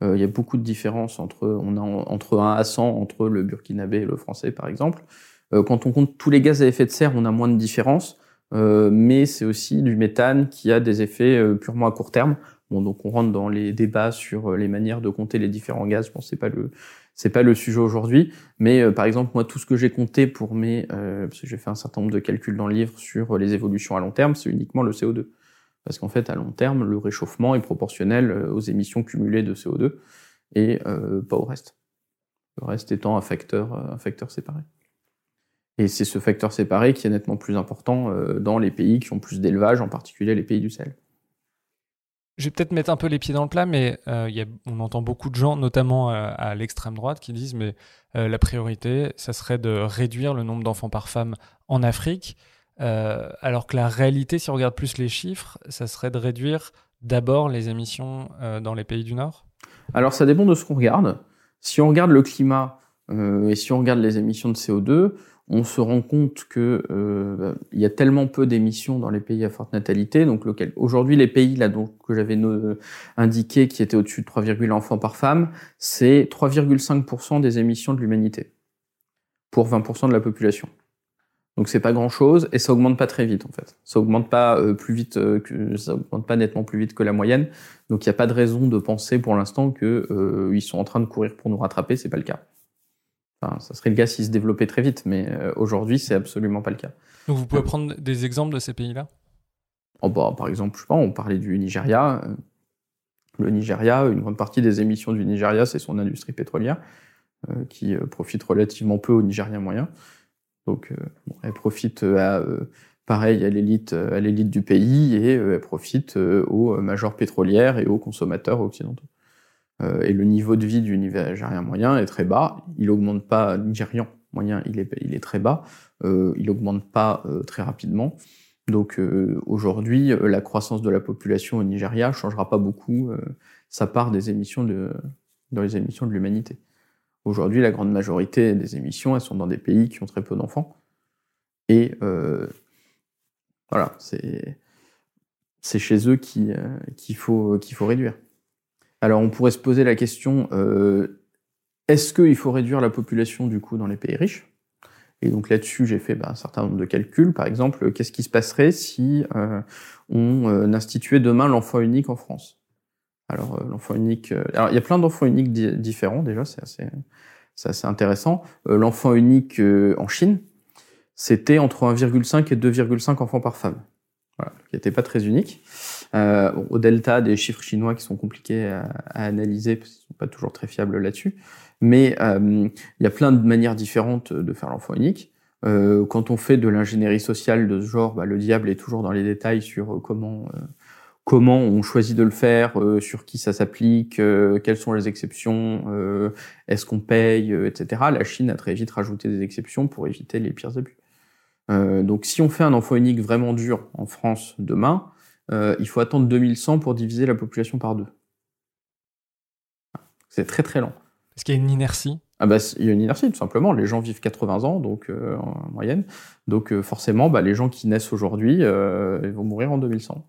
il y a beaucoup de différences entre, on a entre 1 à 100 entre le burkinabé et le français, par exemple. quand on compte tous les gaz à effet de serre, on a moins de différences. mais c'est aussi du méthane qui a des effets purement à court terme Bon, donc on rentre dans les débats sur les manières de compter les différents gaz. Bon, c'est pas le c'est pas le sujet aujourd'hui, mais par exemple moi tout ce que j'ai compté pour mes parce que j'ai fait un certain nombre de calculs dans le livre sur les évolutions à long terme, c'est uniquement le CO2. Parce qu'en fait, à long terme, le réchauffement est proportionnel aux émissions cumulées de CO2 et pas au reste. Le reste étant un facteur, un facteur séparé. Et c'est ce facteur séparé qui est nettement plus important euh, dans les pays qui ont plus d'élevage, en particulier les pays du sel. Je vais peut-être mettre un peu les pieds dans le plat, mais euh, on entend beaucoup de gens, notamment euh, à l'extrême droite, qui disent mais la priorité, ça serait de réduire le nombre d'enfants par femme en Afrique, alors que la réalité, si on regarde plus les chiffres, ça serait de réduire d'abord les émissions dans les pays du Nord? Alors ça dépend de ce qu'on regarde. Si on regarde le climat et si on regarde les émissions de CO2, on se rend compte que euh, il y a tellement peu d'émissions dans les pays à forte natalité. Donc aujourd'hui, les pays là donc que j'avais indiqué qui étaient au-dessus de 3,1 enfants par femme, c'est 3,5% des émissions de l'humanité pour 20% de la population. Donc c'est pas grand chose et ça augmente pas très vite en fait. Ça augmente pas euh, plus vite euh, que ça augmente pas nettement plus vite que la moyenne. Donc il n'y a pas de raison de penser pour l'instant que euh, ils sont en train de courir pour nous rattraper. C'est pas le cas. Enfin, ça serait le cas s'ils se développaient très vite, mais euh, aujourd'hui, c'est absolument pas le cas. Donc, vous pouvez prendre des exemples de ces pays-là? Oh, bah, Par exemple, je sais pas, on parlait du Nigeria. Euh, le Nigeria, une grande partie des émissions du Nigeria, c'est son industrie pétrolière, euh, qui profite relativement peu au Nigérien moyen. Donc, elle profite à, pareil, à l'élite, à l'élite du pays et elle profite aux majors pétrolières et aux consommateurs occidentaux. Euh, et le niveau de vie du Nigérien moyen est très bas. Il augmente pas, Nigérian moyen, il est, il est très bas. Euh, il augmente pas euh, très rapidement. Donc aujourd'hui, la croissance de la population au Nigeria changera pas beaucoup sa part des émissions de, dans les émissions de l'humanité. Aujourd'hui, la grande majorité des émissions, elles sont dans des pays qui ont très peu d'enfants. Et voilà, c'est chez eux qu'il faut qu'il faut réduire. Alors on pourrait se poser la question, euh, est-ce qu'il faut réduire la population du coup dans les pays riches? Et donc là-dessus, j'ai fait bah, un certain nombre de calculs. Par exemple, qu'est-ce qui se passerait si euh, on euh, instituait demain l'enfant unique en France? Alors l'enfant unique, alors il y a plein d'enfants uniques différents déjà, c'est assez, assez, intéressant. l'enfant unique en Chine, c'était entre 1,5 et 2,5 enfants par femme. Voilà, qui n'était pas très unique. Euh, au delta des chiffres chinois qui sont compliqués à, analyser parce qu'ils sont pas toujours très fiables là-dessus. Mais euh, il y a plein de manières différentes de faire l'enfant unique. Euh, quand on fait de l'ingénierie sociale de ce genre, bah, le diable est toujours dans les détails sur comment comment on choisit de le faire, sur qui ça s'applique, quelles sont les exceptions, est-ce qu'on paye, etc. La Chine a très vite rajouté des exceptions pour éviter les pires abus. donc si on fait un enfant unique vraiment dur en France demain, euh, il faut attendre 2100 pour diviser la population par deux. C'est très très lent. Est-ce qu'il y a une inertie ah bah, Il y a une inertie, tout simplement. Les gens vivent 80 ans, donc euh, en moyenne. Donc euh, forcément, bah, les gens qui naissent aujourd'hui vont mourir en 2100.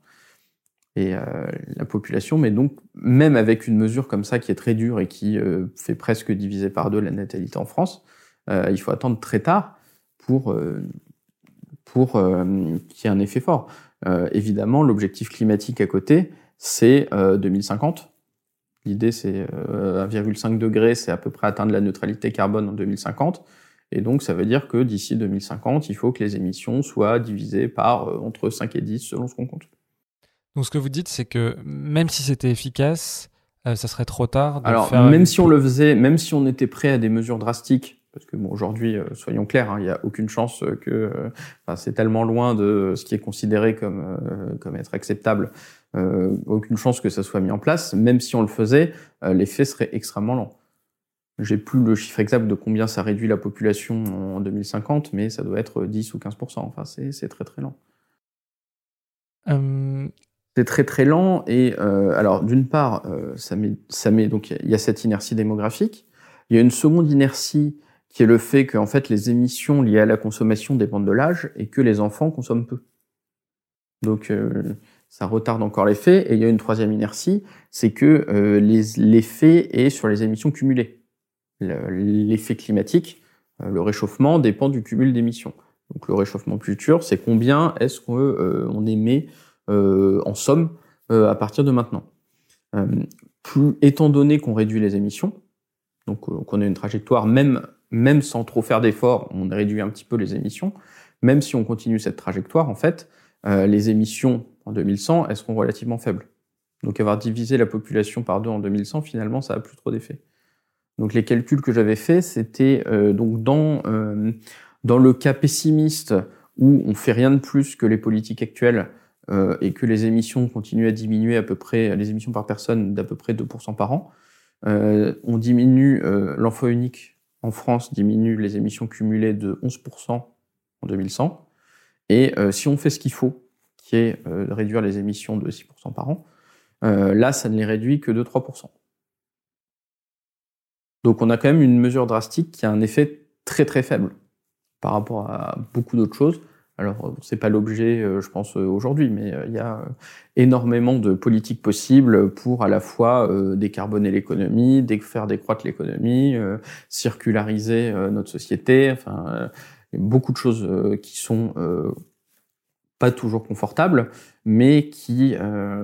Et la population, mais donc même avec une mesure comme ça qui est très dure et qui fait presque diviser par deux la natalité en France, il faut attendre très tard pour, pour qu'il y ait un effet fort. Euh, évidemment, l'objectif climatique à côté, c'est 2050. Euh, L'idée, c'est 1,5 euh, degré, c'est à peu près atteindre la neutralité carbone en 2050. Et donc, ça veut dire que d'ici 2050, il faut que les émissions soient divisées par entre 5 et 10 selon ce qu'on compte. Donc, ce que vous dites, c'est que même si c'était efficace, ça serait trop tard. De Alors, même si on le faisait, même si on était prêt à des mesures drastiques, parce que bon, aujourd'hui, euh, soyons clairs, hein, il n'y a aucune chance que euh, enfin, c'est tellement loin de ce qui est considéré comme, euh, comme être acceptable, aucune chance que ça soit mis en place. Même si on le faisait, l'effet serait extrêmement lent. J'ai plus le chiffre exact de combien ça réduit la population en 2050, mais ça doit être 10 ou 15%. Enfin, c'est très très lent. C'est très très lent et alors d'une part, ça met, ça met donc il y a cette inertie démographique. Il y a une seconde inertie qui est le fait que en fait les émissions liées à la consommation dépendent de l'âge et que les enfants consomment peu. Donc euh, ça retarde encore l'effet. Et il y a une troisième inertie, c'est que euh, l'effet est sur les émissions cumulées. L'effet climatique, euh, le réchauffement dépend du cumul d'émissions. Donc le réchauffement futur, c'est combien est-ce qu'on émet en somme à partir de maintenant. étant donné qu'on réduit les émissions, donc qu'on a une trajectoire, même, même sans trop faire d'efforts, on réduit un petit peu les émissions, même si on continue cette trajectoire, en fait, les émissions en 2100, elles seront relativement faibles. Donc avoir divisé la population par deux en 2100, finalement, ça n'a plus trop d'effet. Donc les calculs que j'avais faits, c'était euh, donc dans, euh, dans le cas pessimiste où on fait rien de plus que les politiques actuelles euh, et que les émissions continuent à diminuer à peu près, les émissions par personne d'à peu près 2% par an, on diminue, l'enfant unique en France diminue les émissions cumulées de 11% en 2100. Et si on fait ce qu'il faut, qui est de réduire les émissions de 6% par an, là, ça ne les réduit que de 3%. Donc on a quand même une mesure drastique qui a un effet très très faible par rapport à beaucoup d'autres choses. Alors c'est pas l'objet, euh, je pense, euh, aujourd'hui, mais euh, il y a énormément de politiques possibles pour à la fois décarboner l'économie, faire décroître l'économie, circulariser notre société. Enfin, beaucoup de choses qui sont pas toujours confortables, mais qui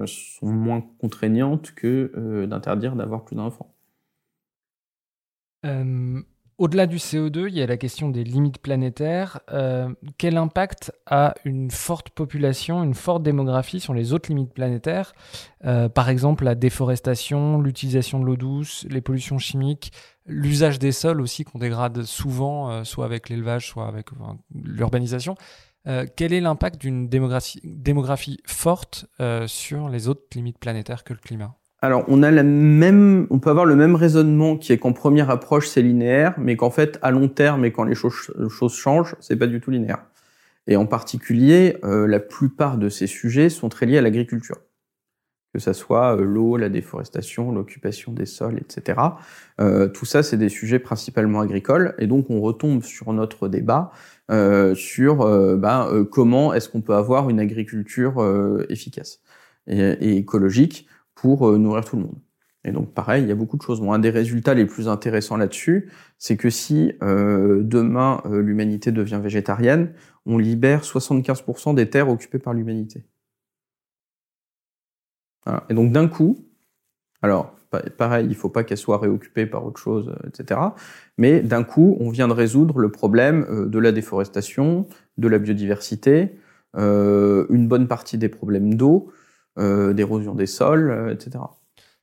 sont moins contraignantes que d'interdire d'avoir plus d'enfants. Euh, au-delà du CO2, il y a la question des limites planétaires. Euh, quel impact a une forte population, une forte démographie sur les autres limites planétaires euh, Par exemple, la déforestation, l'utilisation de l'eau douce, les pollutions chimiques, l'usage des sols aussi qu'on dégrade souvent, soit avec l'élevage, soit avec l'urbanisation. quel est l'impact d'une démographie forte sur les autres limites planétaires que le climat? Alors, on a la même, on peut avoir le même raisonnement qui est qu'en première approche c'est linéaire, mais qu'en fait à long terme et quand les choses, changent, c'est pas du tout linéaire. Et en particulier, euh, la plupart de ces sujets sont très liés à l'agriculture, que ça soit euh, l'eau, la déforestation, l'occupation des sols, etc. Euh, tout ça, c'est des sujets principalement agricoles, et donc on retombe sur notre débat sur ben, comment est-ce qu'on peut avoir une agriculture efficace et écologique pour euh, nourrir tout le monde. Et donc pareil, il y a beaucoup de choses. un des résultats les plus intéressants là-dessus, c'est que si euh, demain euh, l'humanité devient végétarienne, on libère 75% des terres occupées par l'humanité. Et donc d'un coup, alors pareil, il ne faut pas qu'elle soit réoccupée par autre chose, etc. Mais d'un coup, on vient de résoudre le problème de la déforestation, de la biodiversité, une bonne partie des problèmes d'eau, d'érosion des sols, euh, etc.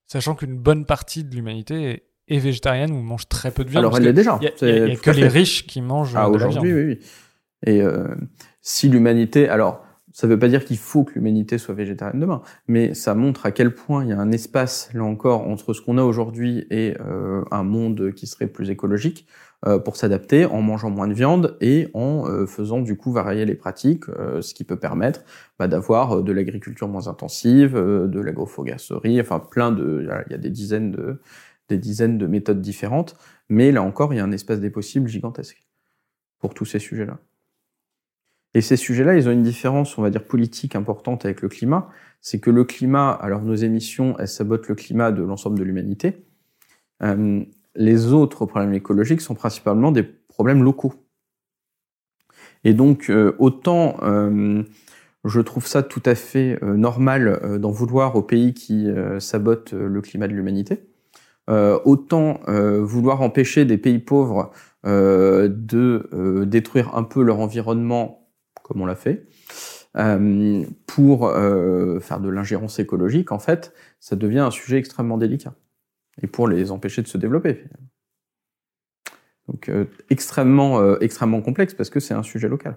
Sachant qu'une bonne partie de l'humanité est, végétarienne ou mange très peu de viande. Alors elle l'est déjà. Il n'y a, que les riches qui mangent ah, de la viande. Oui, oui. Et euh, si l'humanité, alors ça ne veut pas dire qu'il faut que l'humanité soit végétarienne demain, mais ça montre à quel point il y a un espace, là encore, entre ce qu'on a aujourd'hui et un monde qui serait plus écologique. Euh, pour s'adapter en mangeant moins de viande et en euh, faisant du coup varier les pratiques, euh, ce qui peut permettre bah, d'avoir de l'agriculture moins intensive, de l'agroforesterie, enfin plein de, il y a des dizaines de, des dizaines de méthodes différentes, mais là encore il y a un espace des possibles gigantesque pour tous ces sujets-là. Et ces sujets-là, ils ont une différence, on va dire, politique importante avec le climat. C'est que le climat, alors nos émissions, elles sabotent le climat de l'ensemble de l'humanité les autres problèmes écologiques sont principalement des problèmes locaux. Et donc, euh, autant euh, je trouve ça tout à fait euh, normal d'en vouloir aux pays qui sabotent le climat de l'humanité, autant vouloir empêcher des pays pauvres de détruire un peu leur environnement, comme on l'a fait, pour faire de l'ingérence écologique, en fait, ça devient un sujet extrêmement délicat et pour les empêcher de se développer. Donc euh, extrêmement, euh, extrêmement complexe parce que c'est un sujet local.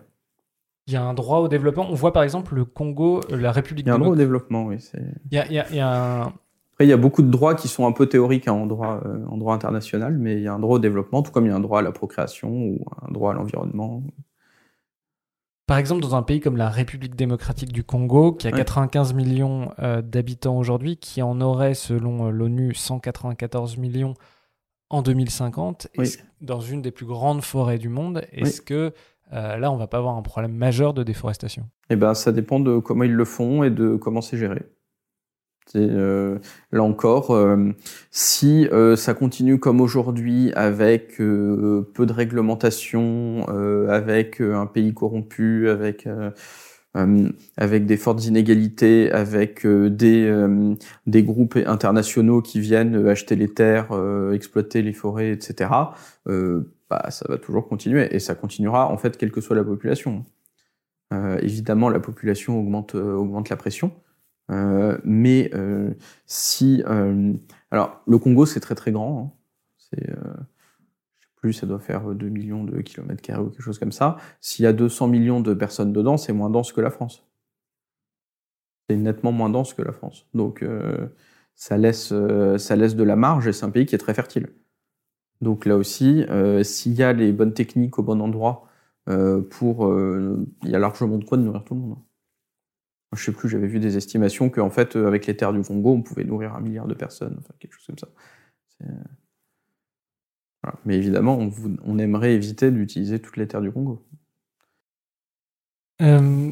Il y a un droit au développement. On voit par exemple le Congo, euh, la République. Il y a un droit au développement, oui. Il y a, il y a, il y a un... Après, il y a beaucoup de droits qui sont un peu théoriques hein, en, droit, en droit international, mais il y a un droit au développement, tout comme il y a un droit à la procréation ou un droit à l'environnement. Par exemple, dans un pays comme la République démocratique du Congo, qui a 95 millions euh, d'habitants aujourd'hui, qui en aurait, selon euh, l'ONU, 194 millions en 2050, dans une des plus grandes forêts du monde, est-ce que euh, là, on va pas avoir un problème majeur de déforestation? Eh ben, ça dépend de comment ils le font et de comment c'est géré. Euh, là encore, euh, si euh, ça continue comme aujourd'hui avec peu de réglementation, avec un pays corrompu, avec avec des fortes inégalités, avec des, des groupes internationaux qui viennent acheter les terres, exploiter les forêts, etc., bah, ça va toujours continuer et ça continuera en fait quelle que soit la population. évidemment, la population augmente, augmente la pression, mais si alors le Congo c'est très très grand, hein. c'est plus, ça doit faire 2 millions de kilomètres carrés ou quelque chose comme ça. S'il y a 200 millions de personnes dedans, c'est moins dense que la France. C'est nettement moins dense que la France. Donc, euh, ça, laisse, euh, ça laisse de la marge et c'est un pays qui est très fertile. Donc là aussi, euh, s'il y a les bonnes techniques au bon endroit, pour, il y a largement de quoi de nourrir tout le monde. Je sais plus, j'avais vu des estimations qu'en fait, avec les terres du Congo, on pouvait nourrir un milliard de personnes, enfin, quelque chose comme ça. Mais évidemment, on, aimerait éviter d'utiliser toutes les terres du Congo. Euh,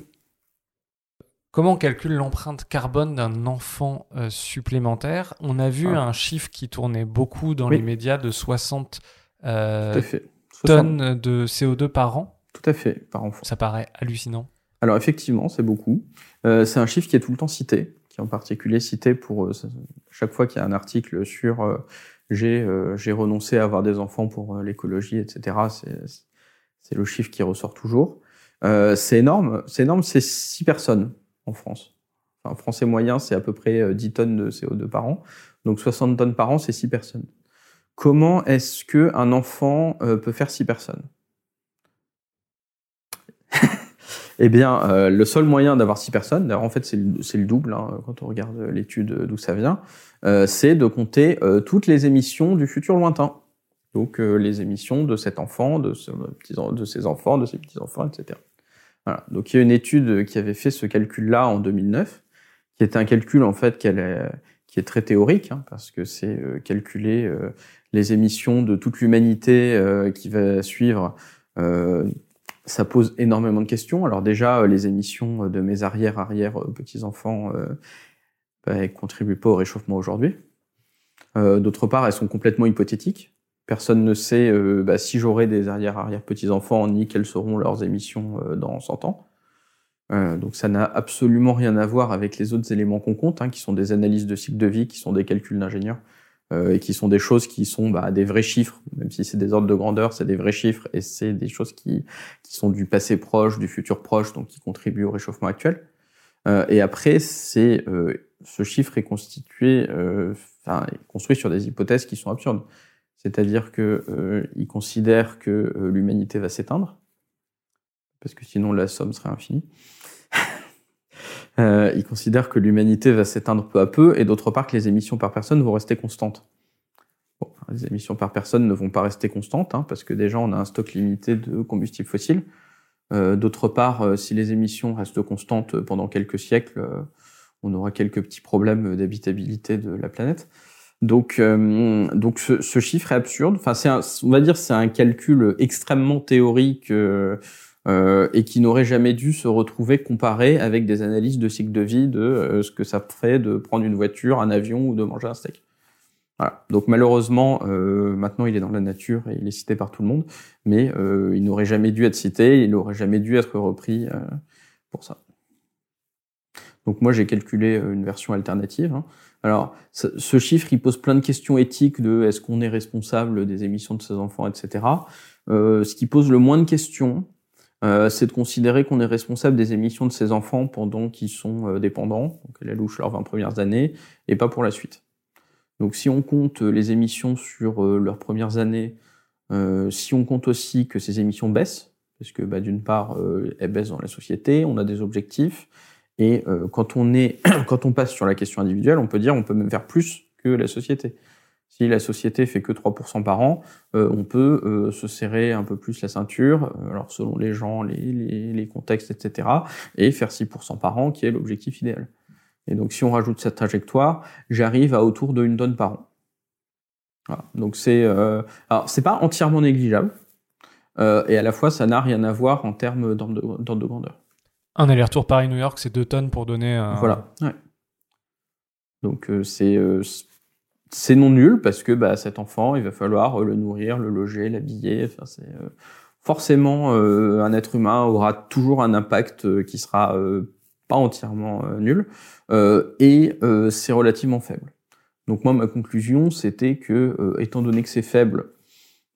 comment on calcule l'empreinte carbone d'un enfant euh, supplémentaire? On a vu ah. un chiffre qui tournait beaucoup dans les médias de 60, euh, tonnes de CO2 par an. Tout à fait, par enfant. Ça paraît hallucinant. Alors effectivement, c'est beaucoup. C'est un chiffre qui est tout le temps cité, qui est en particulier cité pour chaque fois qu'il y a un article sur euh, j'ai renoncé à avoir des enfants pour euh, l'écologie, etc. C'est le chiffre qui ressort toujours. Euh, c'est énorme, c'est énorme, c'est 6 personnes en France. Enfin, français moyen, c'est à peu près 10 tonnes de CO2 par an. Donc 60 tonnes par an, c'est 6 personnes. Comment est-ce qu'un enfant peut faire 6 personnes? Eh bien, euh, le seul moyen d'avoir six personnes, d'ailleurs en fait c'est le, double hein, quand on regarde l'étude d'où ça vient, euh, c'est de compter euh, toutes les émissions du futur lointain. Donc les émissions de cet enfant, de, ses enfants, de ses petits-enfants, etc. Donc il y a une étude qui avait fait ce calcul-là en 2009, qui était un calcul en fait qui est très théorique, hein, parce que c'est calculer les émissions de toute l'humanité qui va suivre ça pose énormément de questions. Alors déjà, euh, les émissions de mes arrière-arrière euh, petits-enfants euh, bah, contribuent pas au réchauffement aujourd'hui. Euh, D'autre part, elles sont complètement hypothétiques. Personne ne sait euh, bah, si j'aurai des arrière-arrière petits-enfants ni quelles seront leurs émissions dans 100 ans. donc ça n'a absolument rien à voir avec les autres éléments qu'on compte, hein, qui sont des analyses de cycle de vie, qui sont des calculs d'ingénieurs. Euh, et qui sont des choses qui sont bah, des vrais chiffres, même si c'est des ordres de grandeur, c'est des vrais chiffres et c'est des choses qui, qui sont du passé proche, du futur proche, donc qui contribuent au réchauffement actuel. Euh, et après, c'est euh, ce chiffre est constitué, euh, enfin, construit sur des hypothèses qui sont absurdes. C'est-à-dire que euh, il considère que l'humanité va s'éteindre, parce que sinon la somme serait infinie. Euh, il considère que l'humanité va s'éteindre peu à peu, et d'autre part que les émissions par personne vont rester constantes. Bon, les émissions par personne ne vont pas rester constantes, hein, parce que déjà on a un stock limité de combustibles fossiles. Euh, d'autre part, euh, si les émissions restent constantes pendant quelques siècles, euh, on aura quelques petits problèmes d'habitabilité de la planète. Donc, donc ce, ce, chiffre est absurde. Enfin, c'est on va dire, c'est un calcul extrêmement théorique euh, et qui n'aurait jamais dû se retrouver comparé avec des analyses de cycle de vie de euh, ce que ça ferait de prendre une voiture, un avion ou de manger un steak. Voilà. Donc malheureusement, euh, maintenant il est dans la nature et il est cité par tout le monde, mais euh, il n'aurait jamais dû être cité, il n'aurait jamais dû être repris euh, pour ça. Donc moi j'ai calculé une version alternative. Hein. Alors ce chiffre il pose plein de questions éthiques de est-ce qu'on est responsable des émissions de ses enfants, etc. ce qui pose le moins de questions, euh, c'est de considérer qu'on est responsable des émissions de ses enfants pendant qu'ils sont euh, dépendants, donc à la louche leurs 20 premières années, et pas pour la suite. Donc si on compte euh, les émissions sur leurs premières années, si on compte aussi que ces émissions baissent, parce que bah, d'une part elles baissent dans la société, on a des objectifs, et quand on est, *clears throat* quand on passe sur la question individuelle, on peut dire on peut même faire plus que la société. Si la société fait que 3% par an, euh, on peut euh, se serrer un peu plus la ceinture, euh, alors selon les gens, les, les, les, contextes, etc., et faire 6% par an, qui est l'objectif idéal. Et donc si on rajoute cette trajectoire, j'arrive à autour de une tonne par an. Voilà. Donc c'est, alors c'est pas entièrement négligeable, et à la fois ça n'a rien à voir en termes d'ordre de, de, grandeur. Un aller-retour Paris-New York, c'est 2 tonnes pour donner. Voilà. Ouais. Donc c'est c'est non nul parce que bah, cet enfant, il va falloir le nourrir, le loger, l'habiller. Enfin, c'est euh, forcément, un être humain aura toujours un impact qui sera pas entièrement nul, et c'est relativement faible. Donc moi, ma conclusion, c'était que, étant donné que c'est faible,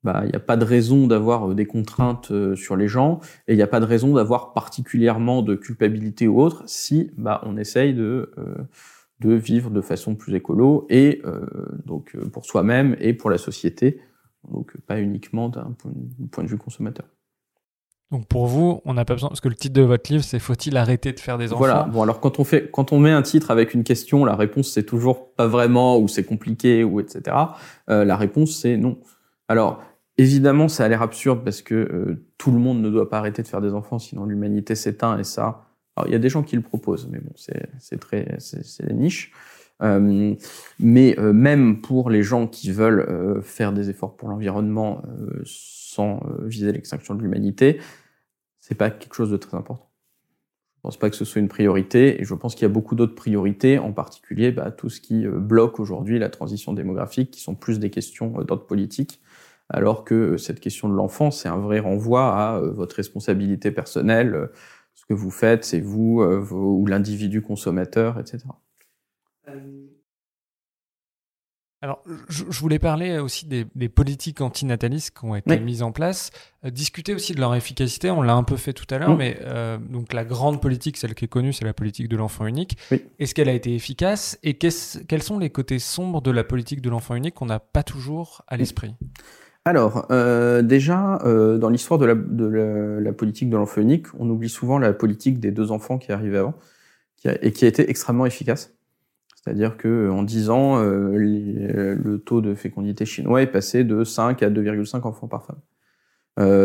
bah, il n'y a pas de raison d'avoir des contraintes sur les gens, et il n'y a pas de raison d'avoir particulièrement de culpabilité ou autre si bah, on essaye de de vivre de façon plus écolo et euh, donc euh, pour soi-même et pour la société, donc pas uniquement d'un point, de vue consommateur. Donc pour vous, on n'a pas besoin parce que le titre de votre livre c'est faut-il arrêter de faire des enfants? Voilà. Bon alors quand on fait quand on met un titre avec une question, la réponse c'est toujours pas vraiment ou c'est compliqué ou etc. Euh, la réponse c'est non. Alors évidemment ça a l'air absurde parce que euh, tout le monde ne doit pas arrêter de faire des enfants sinon l'humanité s'éteint et ça alors, il y a des gens qui le proposent, mais bon, c'est très, c'est niche. Euh, mais euh, même pour les gens qui veulent euh, faire des efforts pour l'environnement euh, sans viser l'extinction de l'humanité, c'est pas quelque chose de très important. Je pense pas que ce soit une priorité, et je pense qu'il y a beaucoup d'autres priorités, en particulier bah, tout ce qui bloque aujourd'hui la transition démographique, qui sont plus des questions d'ordre politique, alors que cette question de l'enfant, c'est un vrai renvoi à votre responsabilité personnelle ce que vous faites, c'est vous euh, ou l'individu consommateur, etc. Euh, alors, je, voulais parler aussi des, politiques antinatalistes qui ont été mises en place, euh, discuter aussi de leur efficacité. On l'a un peu fait tout à l'heure, mm. mais donc la grande politique, celle qui est connue, c'est la politique de l'enfant unique. Est-ce qu'elle a été efficace et quels sont les côtés sombres de la politique de l'enfant unique qu'on n'a pas toujours à l'esprit? Alors, euh, déjà, euh, dans l'histoire de, la, politique de l'enfant unique, on oublie souvent la politique des deux enfants qui est arrivée avant, et qui a été extrêmement efficace. C'est-à-dire que en 10 ans, euh, le taux de fécondité chinois est passé de 5 à 2,5 enfants par femme.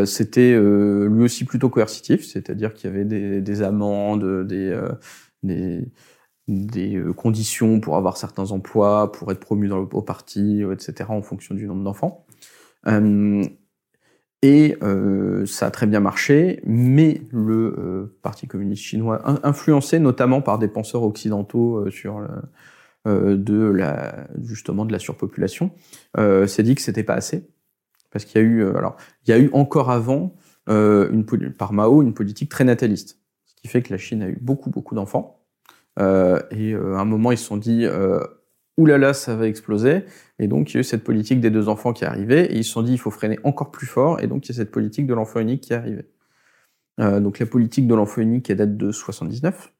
C'était lui aussi plutôt coercitif, c'est-à-dire qu'il y avait des, amendes, des, conditions pour avoir certains emplois, pour être promu dans le, au parti, etc., en fonction du nombre d'enfants. Euh, et euh, ça a très bien marché, mais le euh, Parti communiste chinois, influencé notamment par des penseurs occidentaux sur de la justement de la surpopulation, s'est dit que c'était pas assez, parce qu'il y a eu alors il y a eu encore avant par Mao une politique très nataliste, ce qui fait que la Chine a eu beaucoup beaucoup d'enfants. et à un moment ils se sont dit oulala, ça va exploser. Et donc, il y a eu cette politique des deux enfants qui est arrivée, et ils se sont dit, il faut freiner encore plus fort, et donc il y a cette politique de l'enfant unique qui est arrivée. Euh, donc la politique de l'enfant unique, qui date de 79.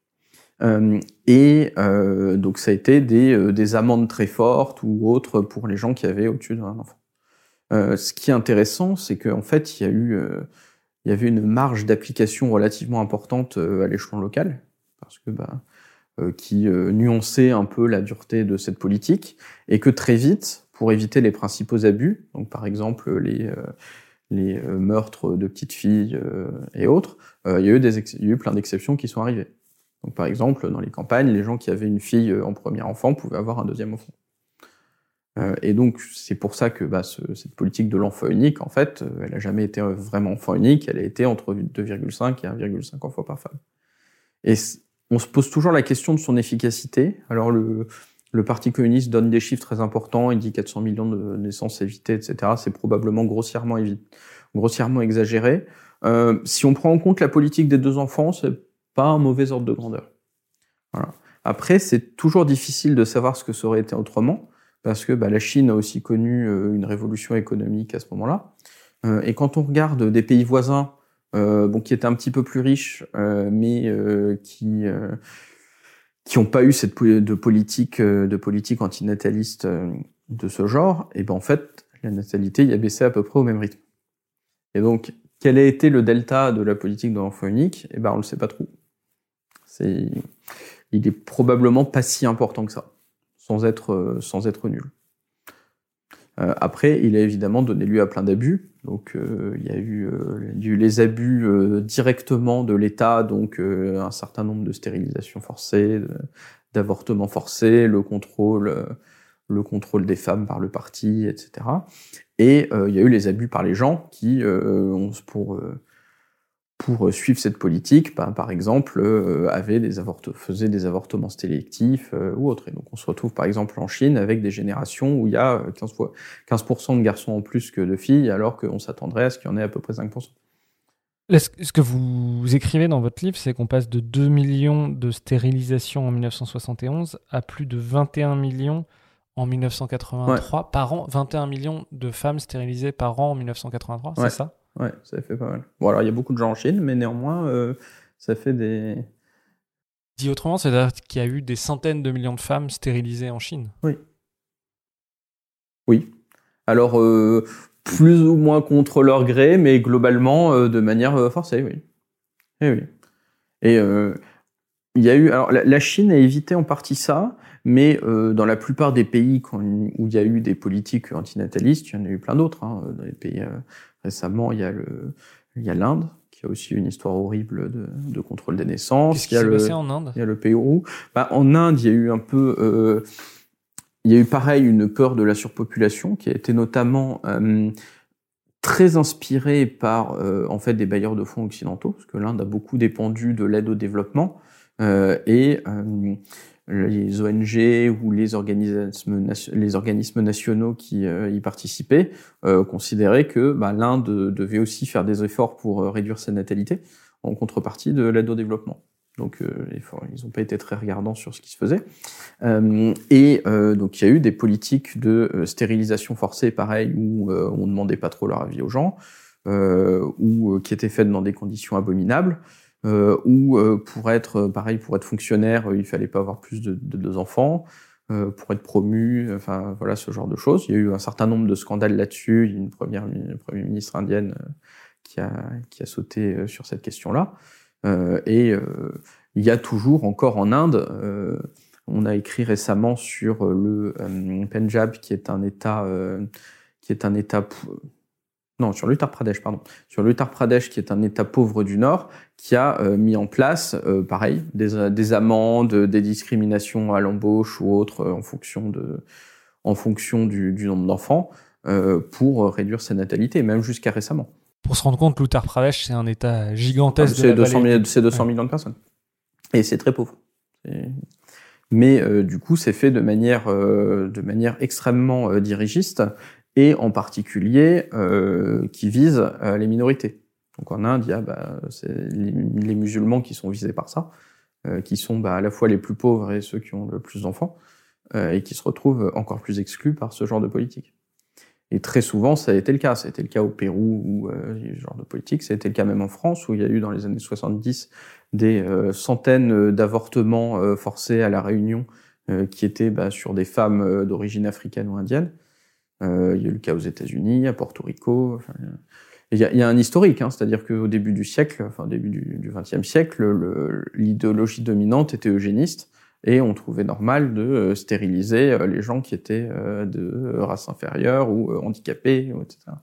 Euh, et euh, donc ça a été des, des amendes très fortes ou autres pour les gens qui avaient au-dessus d'un enfant. Ce qui est intéressant, c'est qu'en fait, il y a eu, il y avait une marge d'application relativement importante à l'échelon local, parce que bah, qui euh, nuançait un peu la dureté de cette politique, et que très vite, pour éviter les principaux abus, donc par exemple les, euh, les meurtres de petites filles et autres, il y, a eu des il y a eu plein d'exceptions qui sont arrivées. Donc par exemple, dans les campagnes, les gens qui avaient une fille en premier enfant pouvaient avoir un deuxième enfant. Euh, et donc c'est pour ça que bah, ce, cette politique de l'enfant unique, en fait, elle n'a jamais été vraiment enfant unique, elle a été entre 2,5 et 1,5 enfants par femme. Et on se pose toujours la question de son efficacité. Alors le, Parti communiste donne des chiffres très importants, il dit 400 millions de naissances évitées, etc. C'est probablement grossièrement, exagéré. Euh, si on prend en compte la politique des deux enfants, c'est pas un mauvais ordre de grandeur. Après, c'est toujours difficile de savoir ce que ça aurait été autrement, parce que bah, la Chine a aussi connu euh, une révolution économique à ce moment-là. Euh, et quand on regarde des pays voisins bon, qui étaient un petit peu plus riches, euh, mais euh, qui qui n'ont pas eu cette de politique de politique antinataliste de ce genre, et ben en fait la natalité y a baissé à peu près au même rythme. Et donc quel a été le delta de la politique de l'enfant unique Et ben on le sait pas trop. C'est il est probablement pas si important que ça, sans être sans être nul. Euh, après, il a évidemment donné lieu à plein d'abus. Donc, euh, il y a eu, euh, les abus directement de l'État, donc un certain nombre de stérilisations forcées, d'avortements forcés, le contrôle, le contrôle des femmes par le parti, etc. Et il y a eu les abus par les gens qui ont pour pour euh, suivre cette politique, bah, par exemple, euh, avait des faisait des avortements sélectifs euh, ou autres. Et donc on se retrouve par exemple en Chine avec des générations où il y a 15%, 15 de garçons en plus que de filles, alors qu'on s'attendrait à ce qu'il y en ait à peu près 5%. Ce que vous écrivez dans votre livre, c'est qu'on passe de 2 millions de stérilisations en 1971 à plus de 21 millions en 1983 par an. 21 millions de femmes stérilisées par an en 1983, c'est ça? Ouais, ça fait pas mal. Bon, alors il y a beaucoup de gens en Chine, mais néanmoins, euh, ça fait des. Dit autrement, c'est-à-dire qu'il y a eu des centaines de millions de femmes stérilisées en Chine. Oui. Oui. Alors, euh, plus ou moins contre leur gré, mais globalement euh, de manière forcée, oui. Et eh oui. Et il y a eu, alors la, Chine a évité en partie ça, mais dans la plupart des pays où il y a eu des politiques antinatalistes, il y en a eu plein d'autres. Hein, dans les pays récemment, il y a le, il y a l'Inde qui a aussi une histoire horrible de, de contrôle des naissances. Qu'est-ce qui s'est passé en Inde? Il y a le Pérou. Bah, en Inde, il y a eu un peu il y a eu pareil une peur de la surpopulation qui a été notamment euh, très inspirée par euh, en fait des bailleurs de fonds occidentaux, parce que l'Inde a beaucoup dépendu de l'aide au développement euh, et les ONG ou les organismes, nationaux qui y participaient considéraient que bah, l'Inde devait aussi faire des efforts pour réduire sa natalité en contrepartie de l'aide au développement. Donc euh, ils n'ont pas été très regardants sur ce qui se faisait. Euh, et euh, donc il y a eu des politiques de stérilisation forcée, pareil, où on demandait pas trop leur avis aux gens, ou qui étaient faites dans des conditions abominables, ou pour être pareil, pour être fonctionnaire, il fallait pas avoir plus de, deux enfants. pour être promu, enfin voilà ce genre de choses. Il y a eu un certain nombre de scandales là-dessus. Il y a une première, ministre indienne qui a qui a sauté sur cette question-là. Euh, et euh, il y a toujours encore en Inde, euh, on a écrit récemment sur le Punjab, qui est un État, qui est un État non, sur l'Uttar Pradesh, pardon, sur l'Uttar Pradesh, qui est un État pauvre du Nord, qui a mis en place, pareil, des, des, amendes, des discriminations à l'embauche ou autres en fonction de, en fonction du, du nombre d'enfants, pour réduire sa natalité, même jusqu'à récemment pour se rendre compte, l'Uttar Pradesh, c'est un État gigantesque. C'est 200, 200 millions de personnes. Et c'est très pauvre. Mais euh, du coup, c'est fait de manière, euh, de manière extrêmement euh, dirigiste et en particulier qui vise les minorités. Donc en Inde, il y a bah, les, les, musulmans qui sont visés par ça, qui sont bah, à la fois les plus pauvres et ceux qui ont le plus d'enfants, et qui se retrouvent encore plus exclus par ce genre de politique. Et très souvent, ça a été le cas. Ça a été le cas au Pérou, ou euh, ce genre de politique. Ça a été le cas même en France, où il y a eu dans les années 70 des euh, centaines d'avortements euh, forcés à la Réunion qui étaient bah, sur des femmes d'origine africaine ou indienne. Il y a eu le cas aux États-Unis, à Porto Rico. il y, a, un historique, hein, c'est-à-dire qu'au début du siècle, enfin début du XXe siècle, l'idéologie dominante était eugéniste et on trouvait normal de euh, stériliser euh, les gens qui étaient euh, de race inférieure ou handicapés, etc.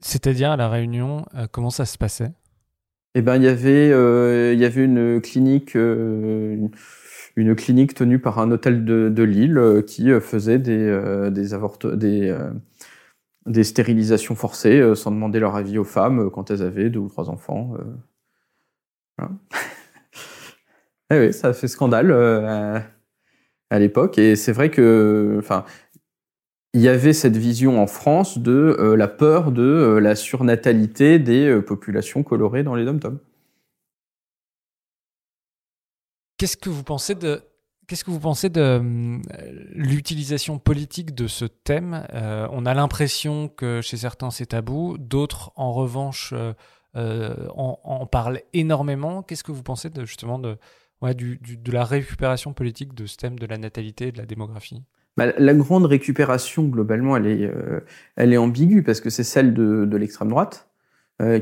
C'est-à-dire à la Réunion, comment ça se passait? Eh ben, il y avait, il y avait une clinique, une, clinique tenue par un hôtel de, Lille qui faisait des des, stérilisations forcées sans demander leur avis aux femmes quand elles avaient deux ou trois enfants. *laughs* Eh oui, ça fait scandale euh, à, l'époque. Et c'est vrai que, enfin, il y avait cette vision en France de euh, la peur de euh, la surnatalité des populations colorées dans les dom-toms. Qu'est-ce que vous pensez de Qu'est-ce que vous pensez de l'utilisation politique de ce thème? On a l'impression que chez certains c'est tabou, d'autres en revanche en, en, parlent énormément. Qu'est-ce que vous pensez de, justement de, ouais, du, de la récupération politique de ce thème de la natalité et de la démographie? Bah, la grande récupération, globalement, elle est, euh, elle est ambiguë parce que c'est celle de, l'extrême droite. euh,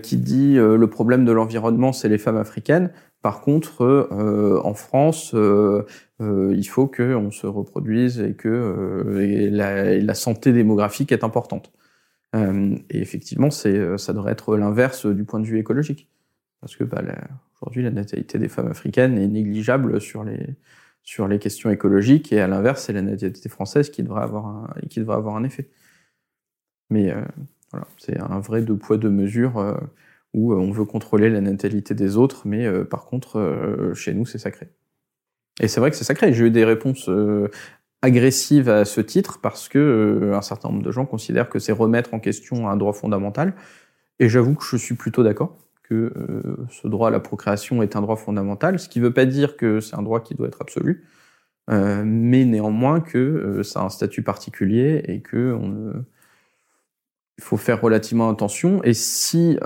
qui dit euh, le problème de l'environnement, c'est les femmes africaines. Par contre, en France, il faut qu'on se reproduise et que et la, la, santé démographique est importante. et effectivement, c'est, ça devrait être l'inverse du point de vue écologique. Parce que bah, Aujourd'hui, la natalité des femmes africaines est négligeable sur les, sur les questions écologiques, et à l'inverse, c'est la natalité française qui devrait avoir un, qui devrait avoir un effet. Mais euh, voilà, c'est un vrai deux poids, deux mesures euh, où euh, on veut contrôler la natalité des autres, mais par contre, chez nous, c'est sacré. Et c'est vrai que c'est sacré. J'ai eu des réponses agressives à ce titre parce que un certain nombre de gens considèrent que c'est remettre en question un droit fondamental. Et j'avoue que je suis plutôt d'accord que ce droit à la procréation est un droit fondamental, ce qui ne veut pas dire que c'est un droit qui doit être absolu, mais néanmoins que ça a un statut particulier et que il faut faire relativement attention. Et si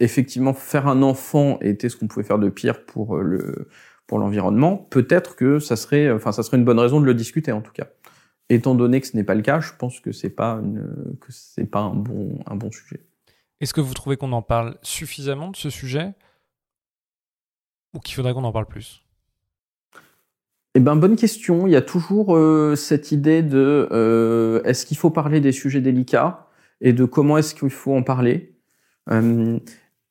effectivement faire un enfant était ce qu'on pouvait faire de pire pour le pour l'environnement, peut-être que ça serait, enfin, ça serait une bonne raison de le discuter en tout cas. Étant donné que ce n'est pas le cas, je pense que c'est pas une, que c'est pas un bon, un bon sujet. Est-ce que vous trouvez qu'on en parle suffisamment de ce sujet ou qu'il faudrait qu'on en parle plus? Eh ben, bonne question. Il y a toujours euh, cette idée de euh, est-ce qu'il faut parler des sujets délicats? Et de comment est-ce qu'il faut en parler. Euh,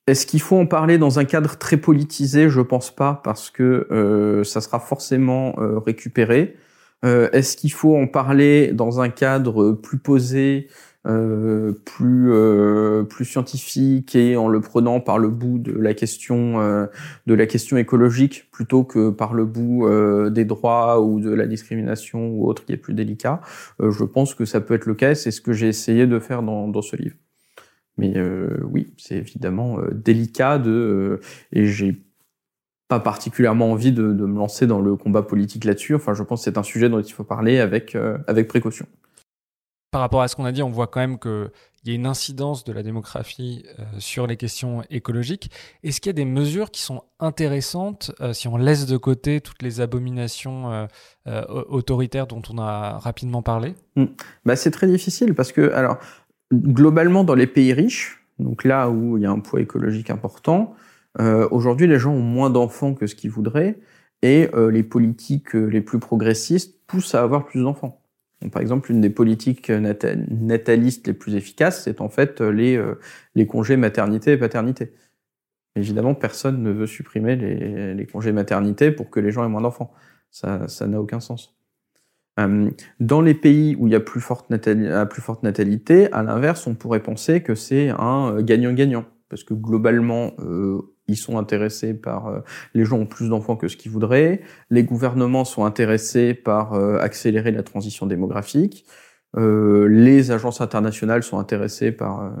est-ce qu'il faut en parler dans un cadre très politisé? Je pense pas, parce que ça sera forcément récupéré. Est-ce qu'il faut en parler dans un cadre plus posé euh, plus euh, plus scientifique et en le prenant par le bout de la question euh, écologique plutôt que par le bout des droits ou de la discrimination ou autre qui est plus délicat. je pense que ça peut être le cas. C'est ce que j'ai essayé de faire dans, ce livre. Mais oui, c'est évidemment délicat de et j'ai pas particulièrement envie de, me lancer dans le combat politique là-dessus. Enfin, je pense que c'est un sujet dont il faut parler avec précaution par rapport à ce qu'on a dit, on voit quand même qu'il y a une incidence de la démographie euh, sur les questions écologiques. Est-ce qu'il y a des mesures qui sont intéressantes euh, si on laisse de côté toutes les abominations euh, autoritaires dont on a rapidement parlé? Hmm. bah, C'est très difficile parce que, alors, globalement, dans les pays riches, donc là où il y a un poids écologique important, aujourd'hui, les gens ont moins d'enfants que ce qu'ils voudraient et les politiques les plus progressistes poussent à avoir plus d'enfants par exemple, une des politiques natalistes les plus efficaces, c'est en fait euh, les, euh, les congés maternité et paternité. Évidemment, personne ne veut supprimer les, congés maternité pour que les gens aient moins d'enfants. Ça, n'a aucun sens. Euh, dans les pays où il y a plus forte, natalité, à l'inverse, on pourrait penser que c'est un gagnant-gagnant. Parce que globalement, ils sont intéressés par euh, les gens ont plus d'enfants que ce qu'ils voudraient, les gouvernements sont intéressés par euh, accélérer la transition démographique, euh, les agences internationales sont intéressées par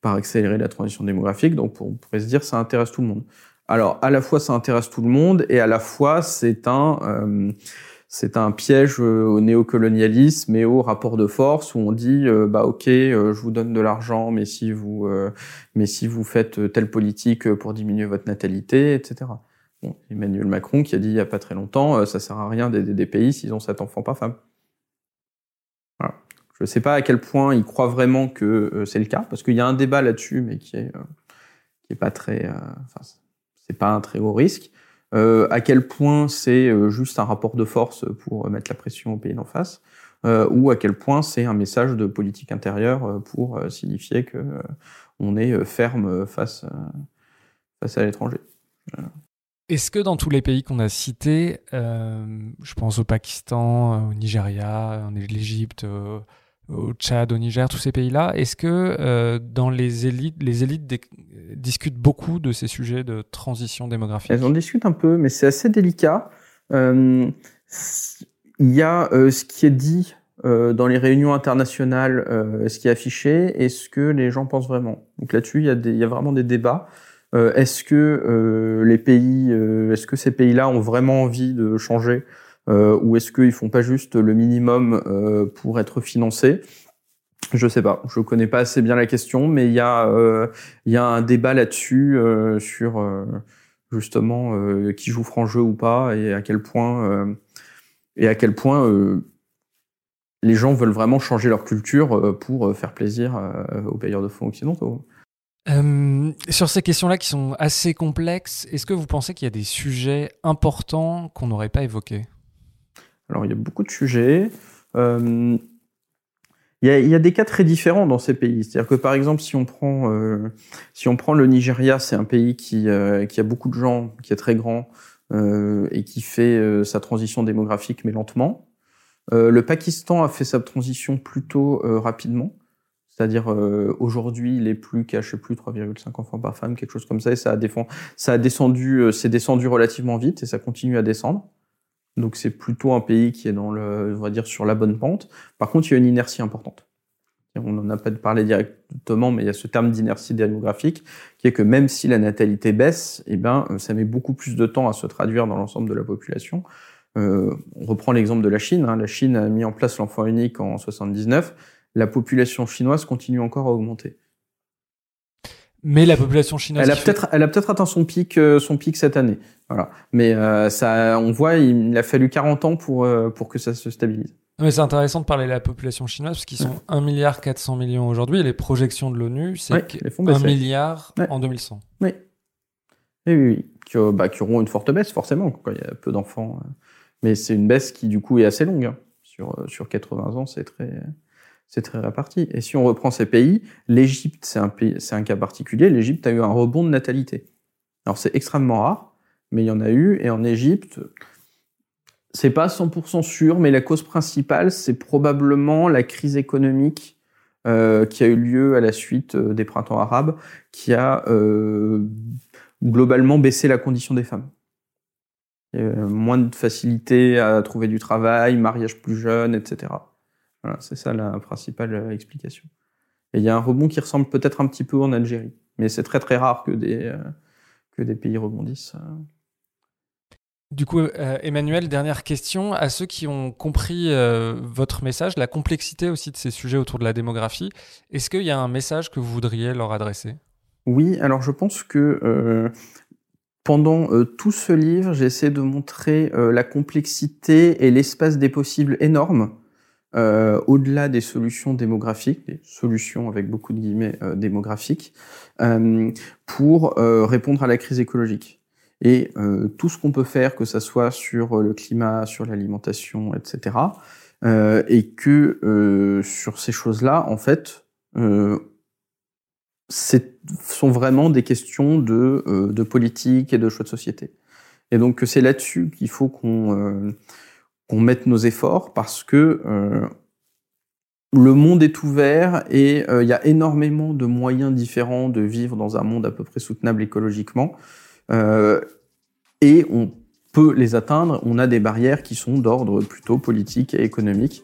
par accélérer la transition démographique. Donc on pourrait se dire ça intéresse tout le monde. Alors à la fois ça intéresse tout le monde et à la fois c'est un c'est un piège euh, au néocolonialisme et au rapport de force où on dit euh, bah ok euh, je vous donne de l'argent mais si vous mais si vous faites telle politique pour diminuer votre natalité etc. Emmanuel Macron qui a dit il y a pas très longtemps ça sert à rien d'aider des pays s'ils ont sept enfants par femme. Je ne sais pas à quel point il croit vraiment que c'est le cas parce qu'il y a un débat là-dessus mais qui est qui pas très enfin c'est pas un très haut risque. Euh, à quel point c'est euh, juste un rapport de force pour mettre la pression au pays d'en face, euh, ou à quel point c'est un message de politique intérieure pour signifier que on est ferme face, à l'étranger. Est-ce que dans tous les pays qu'on a cités, je pense au Pakistan, au Nigeria, en l'Égypte, au Tchad, au Niger, tous ces pays-là, est-ce que euh, dans les élites, les élites discutent beaucoup de ces sujets de transition démographique? Elles en discutent un peu, mais c'est assez délicat. Euh, il y a euh, ce qui est dit dans les réunions internationales, ce qui est affiché, et ce que les gens pensent vraiment? Donc là-dessus, il il y a vraiment des débats. est-ce que les pays, est-ce que ces pays-là ont vraiment envie de changer? euh, ou est-ce qu'ils font pas juste le minimum euh, pour être financés? Je sais pas, je connais pas assez bien la question, mais il y a euh, un débat là-dessus euh, sur euh, justement qui joue franc jeu ou pas et à quel point et à quel point les gens veulent vraiment changer leur culture pour faire plaisir aux payeurs de fonds occidentaux. sur ces questions-là qui sont assez complexes, est-ce que vous pensez qu'il y a des sujets importants qu'on n'aurait pas évoqués? Alors, il y a beaucoup de sujets. Euh, il, y a, des cas très différents dans ces pays. C'est-à-dire que, par exemple, si on prend, euh, si on prend le Nigeria, c'est un pays qui, euh, qui a beaucoup de gens, qui est très grand et qui fait sa transition démographique, mais lentement. le Pakistan a fait sa transition plutôt rapidement. C'est-à-dire aujourd'hui, il est plus qu'à je sais plus 3,5 enfants par femme, quelque chose comme ça, et ça a, défend, ça a descendu, c'est descendu relativement vite et ça continue à descendre. Donc c'est plutôt un pays qui est dans le, on va dire, sur la bonne pente. Par contre, il y a une inertie importante. On n'en a pas parlé directement, mais il y a ce terme d'inertie démographique qui est que même si la natalité baisse, eh ben, ça met beaucoup plus de temps à se traduire dans l'ensemble de la population. Euh, on reprend l'exemple de la Chine. Hein. La Chine a mis en place l'enfant unique en 79. La population chinoise continue encore à augmenter. Mais la population chinoise. Elle a peut-être, elle a peut-être atteint son pic, euh, son pic cette année. Voilà. Mais euh, ça, on voit, il, a fallu 40 ans pour euh, pour que ça se stabilise. Mais c'est intéressant de parler de la population chinoise parce qu'ils sont 1 milliard 400 millions aujourd'hui et les projections de l'ONU, c'est ouais, 1 milliard en 2100. Oui. oui, oui, Qui, bah, qui, auront une forte baisse forcément quand il y a peu d'enfants. Mais c'est une baisse qui du coup est assez longue. Hein. Sur, sur 80 ans, c'est très c'est très réparti. Et si on reprend ces pays, l'Égypte, c'est un, cas particulier. L'Égypte a eu un rebond de natalité. Alors c'est extrêmement rare, mais il y en a eu. Et en Égypte, c'est pas 100% sûr, mais la cause principale, c'est probablement la crise économique euh, qui a eu lieu à la suite euh, des printemps arabes, qui a euh, globalement baissé la condition des femmes. moins de facilité à trouver du travail, mariage plus jeune, etc c'est ça la principale euh, explication. Et il y a un rebond qui ressemble peut-être un petit peu en Algérie, mais c'est très très rare que des, euh, que des pays rebondissent. Du coup, euh, Emmanuel, dernière question. À ceux qui ont compris votre message, la complexité aussi de ces sujets autour de la démographie, est-ce qu'il y a un message que vous voudriez leur adresser? Oui, alors je pense que pendant tout ce livre, j'essaie de montrer la complexité et l'espace des possibles énormes euh, au-delà des solutions démographiques, des solutions avec beaucoup de guillemets euh, démographiques, euh, pour répondre à la crise écologique. Et tout ce qu'on peut faire, que ça soit sur le climat, sur l'alimentation, etc., et que sur ces choses-là, en fait, sont vraiment des questions de, de politique et de choix de société. Et donc c'est là-dessus qu'il faut qu'on qu'on mette nos efforts parce que euh, le monde est ouvert et euh, il y a énormément de moyens différents de vivre dans un monde à peu près soutenable écologiquement. Euh, et on peut les atteindre. On a des barrières qui sont d'ordre plutôt politique et économique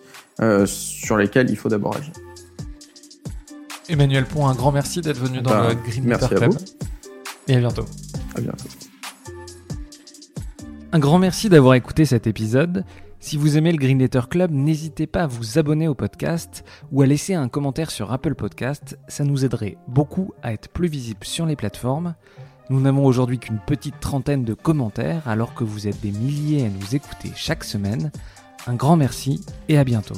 sur lesquelles il faut d'abord agir. Emmanuel Pont, un grand merci d'être venu dans bah, le Green Merci Club. vous. Et à bientôt. À bientôt. Un grand merci d'avoir écouté cet épisode. Si vous aimez le Green Letter Club, n'hésitez pas à vous abonner au podcast ou à laisser un commentaire sur Apple Podcast, ça nous aiderait beaucoup à être plus visible sur les plateformes. Nous n'avons aujourd'hui qu'une petite trentaine de commentaires alors que vous êtes des milliers à nous écouter chaque semaine. Un grand merci et à bientôt.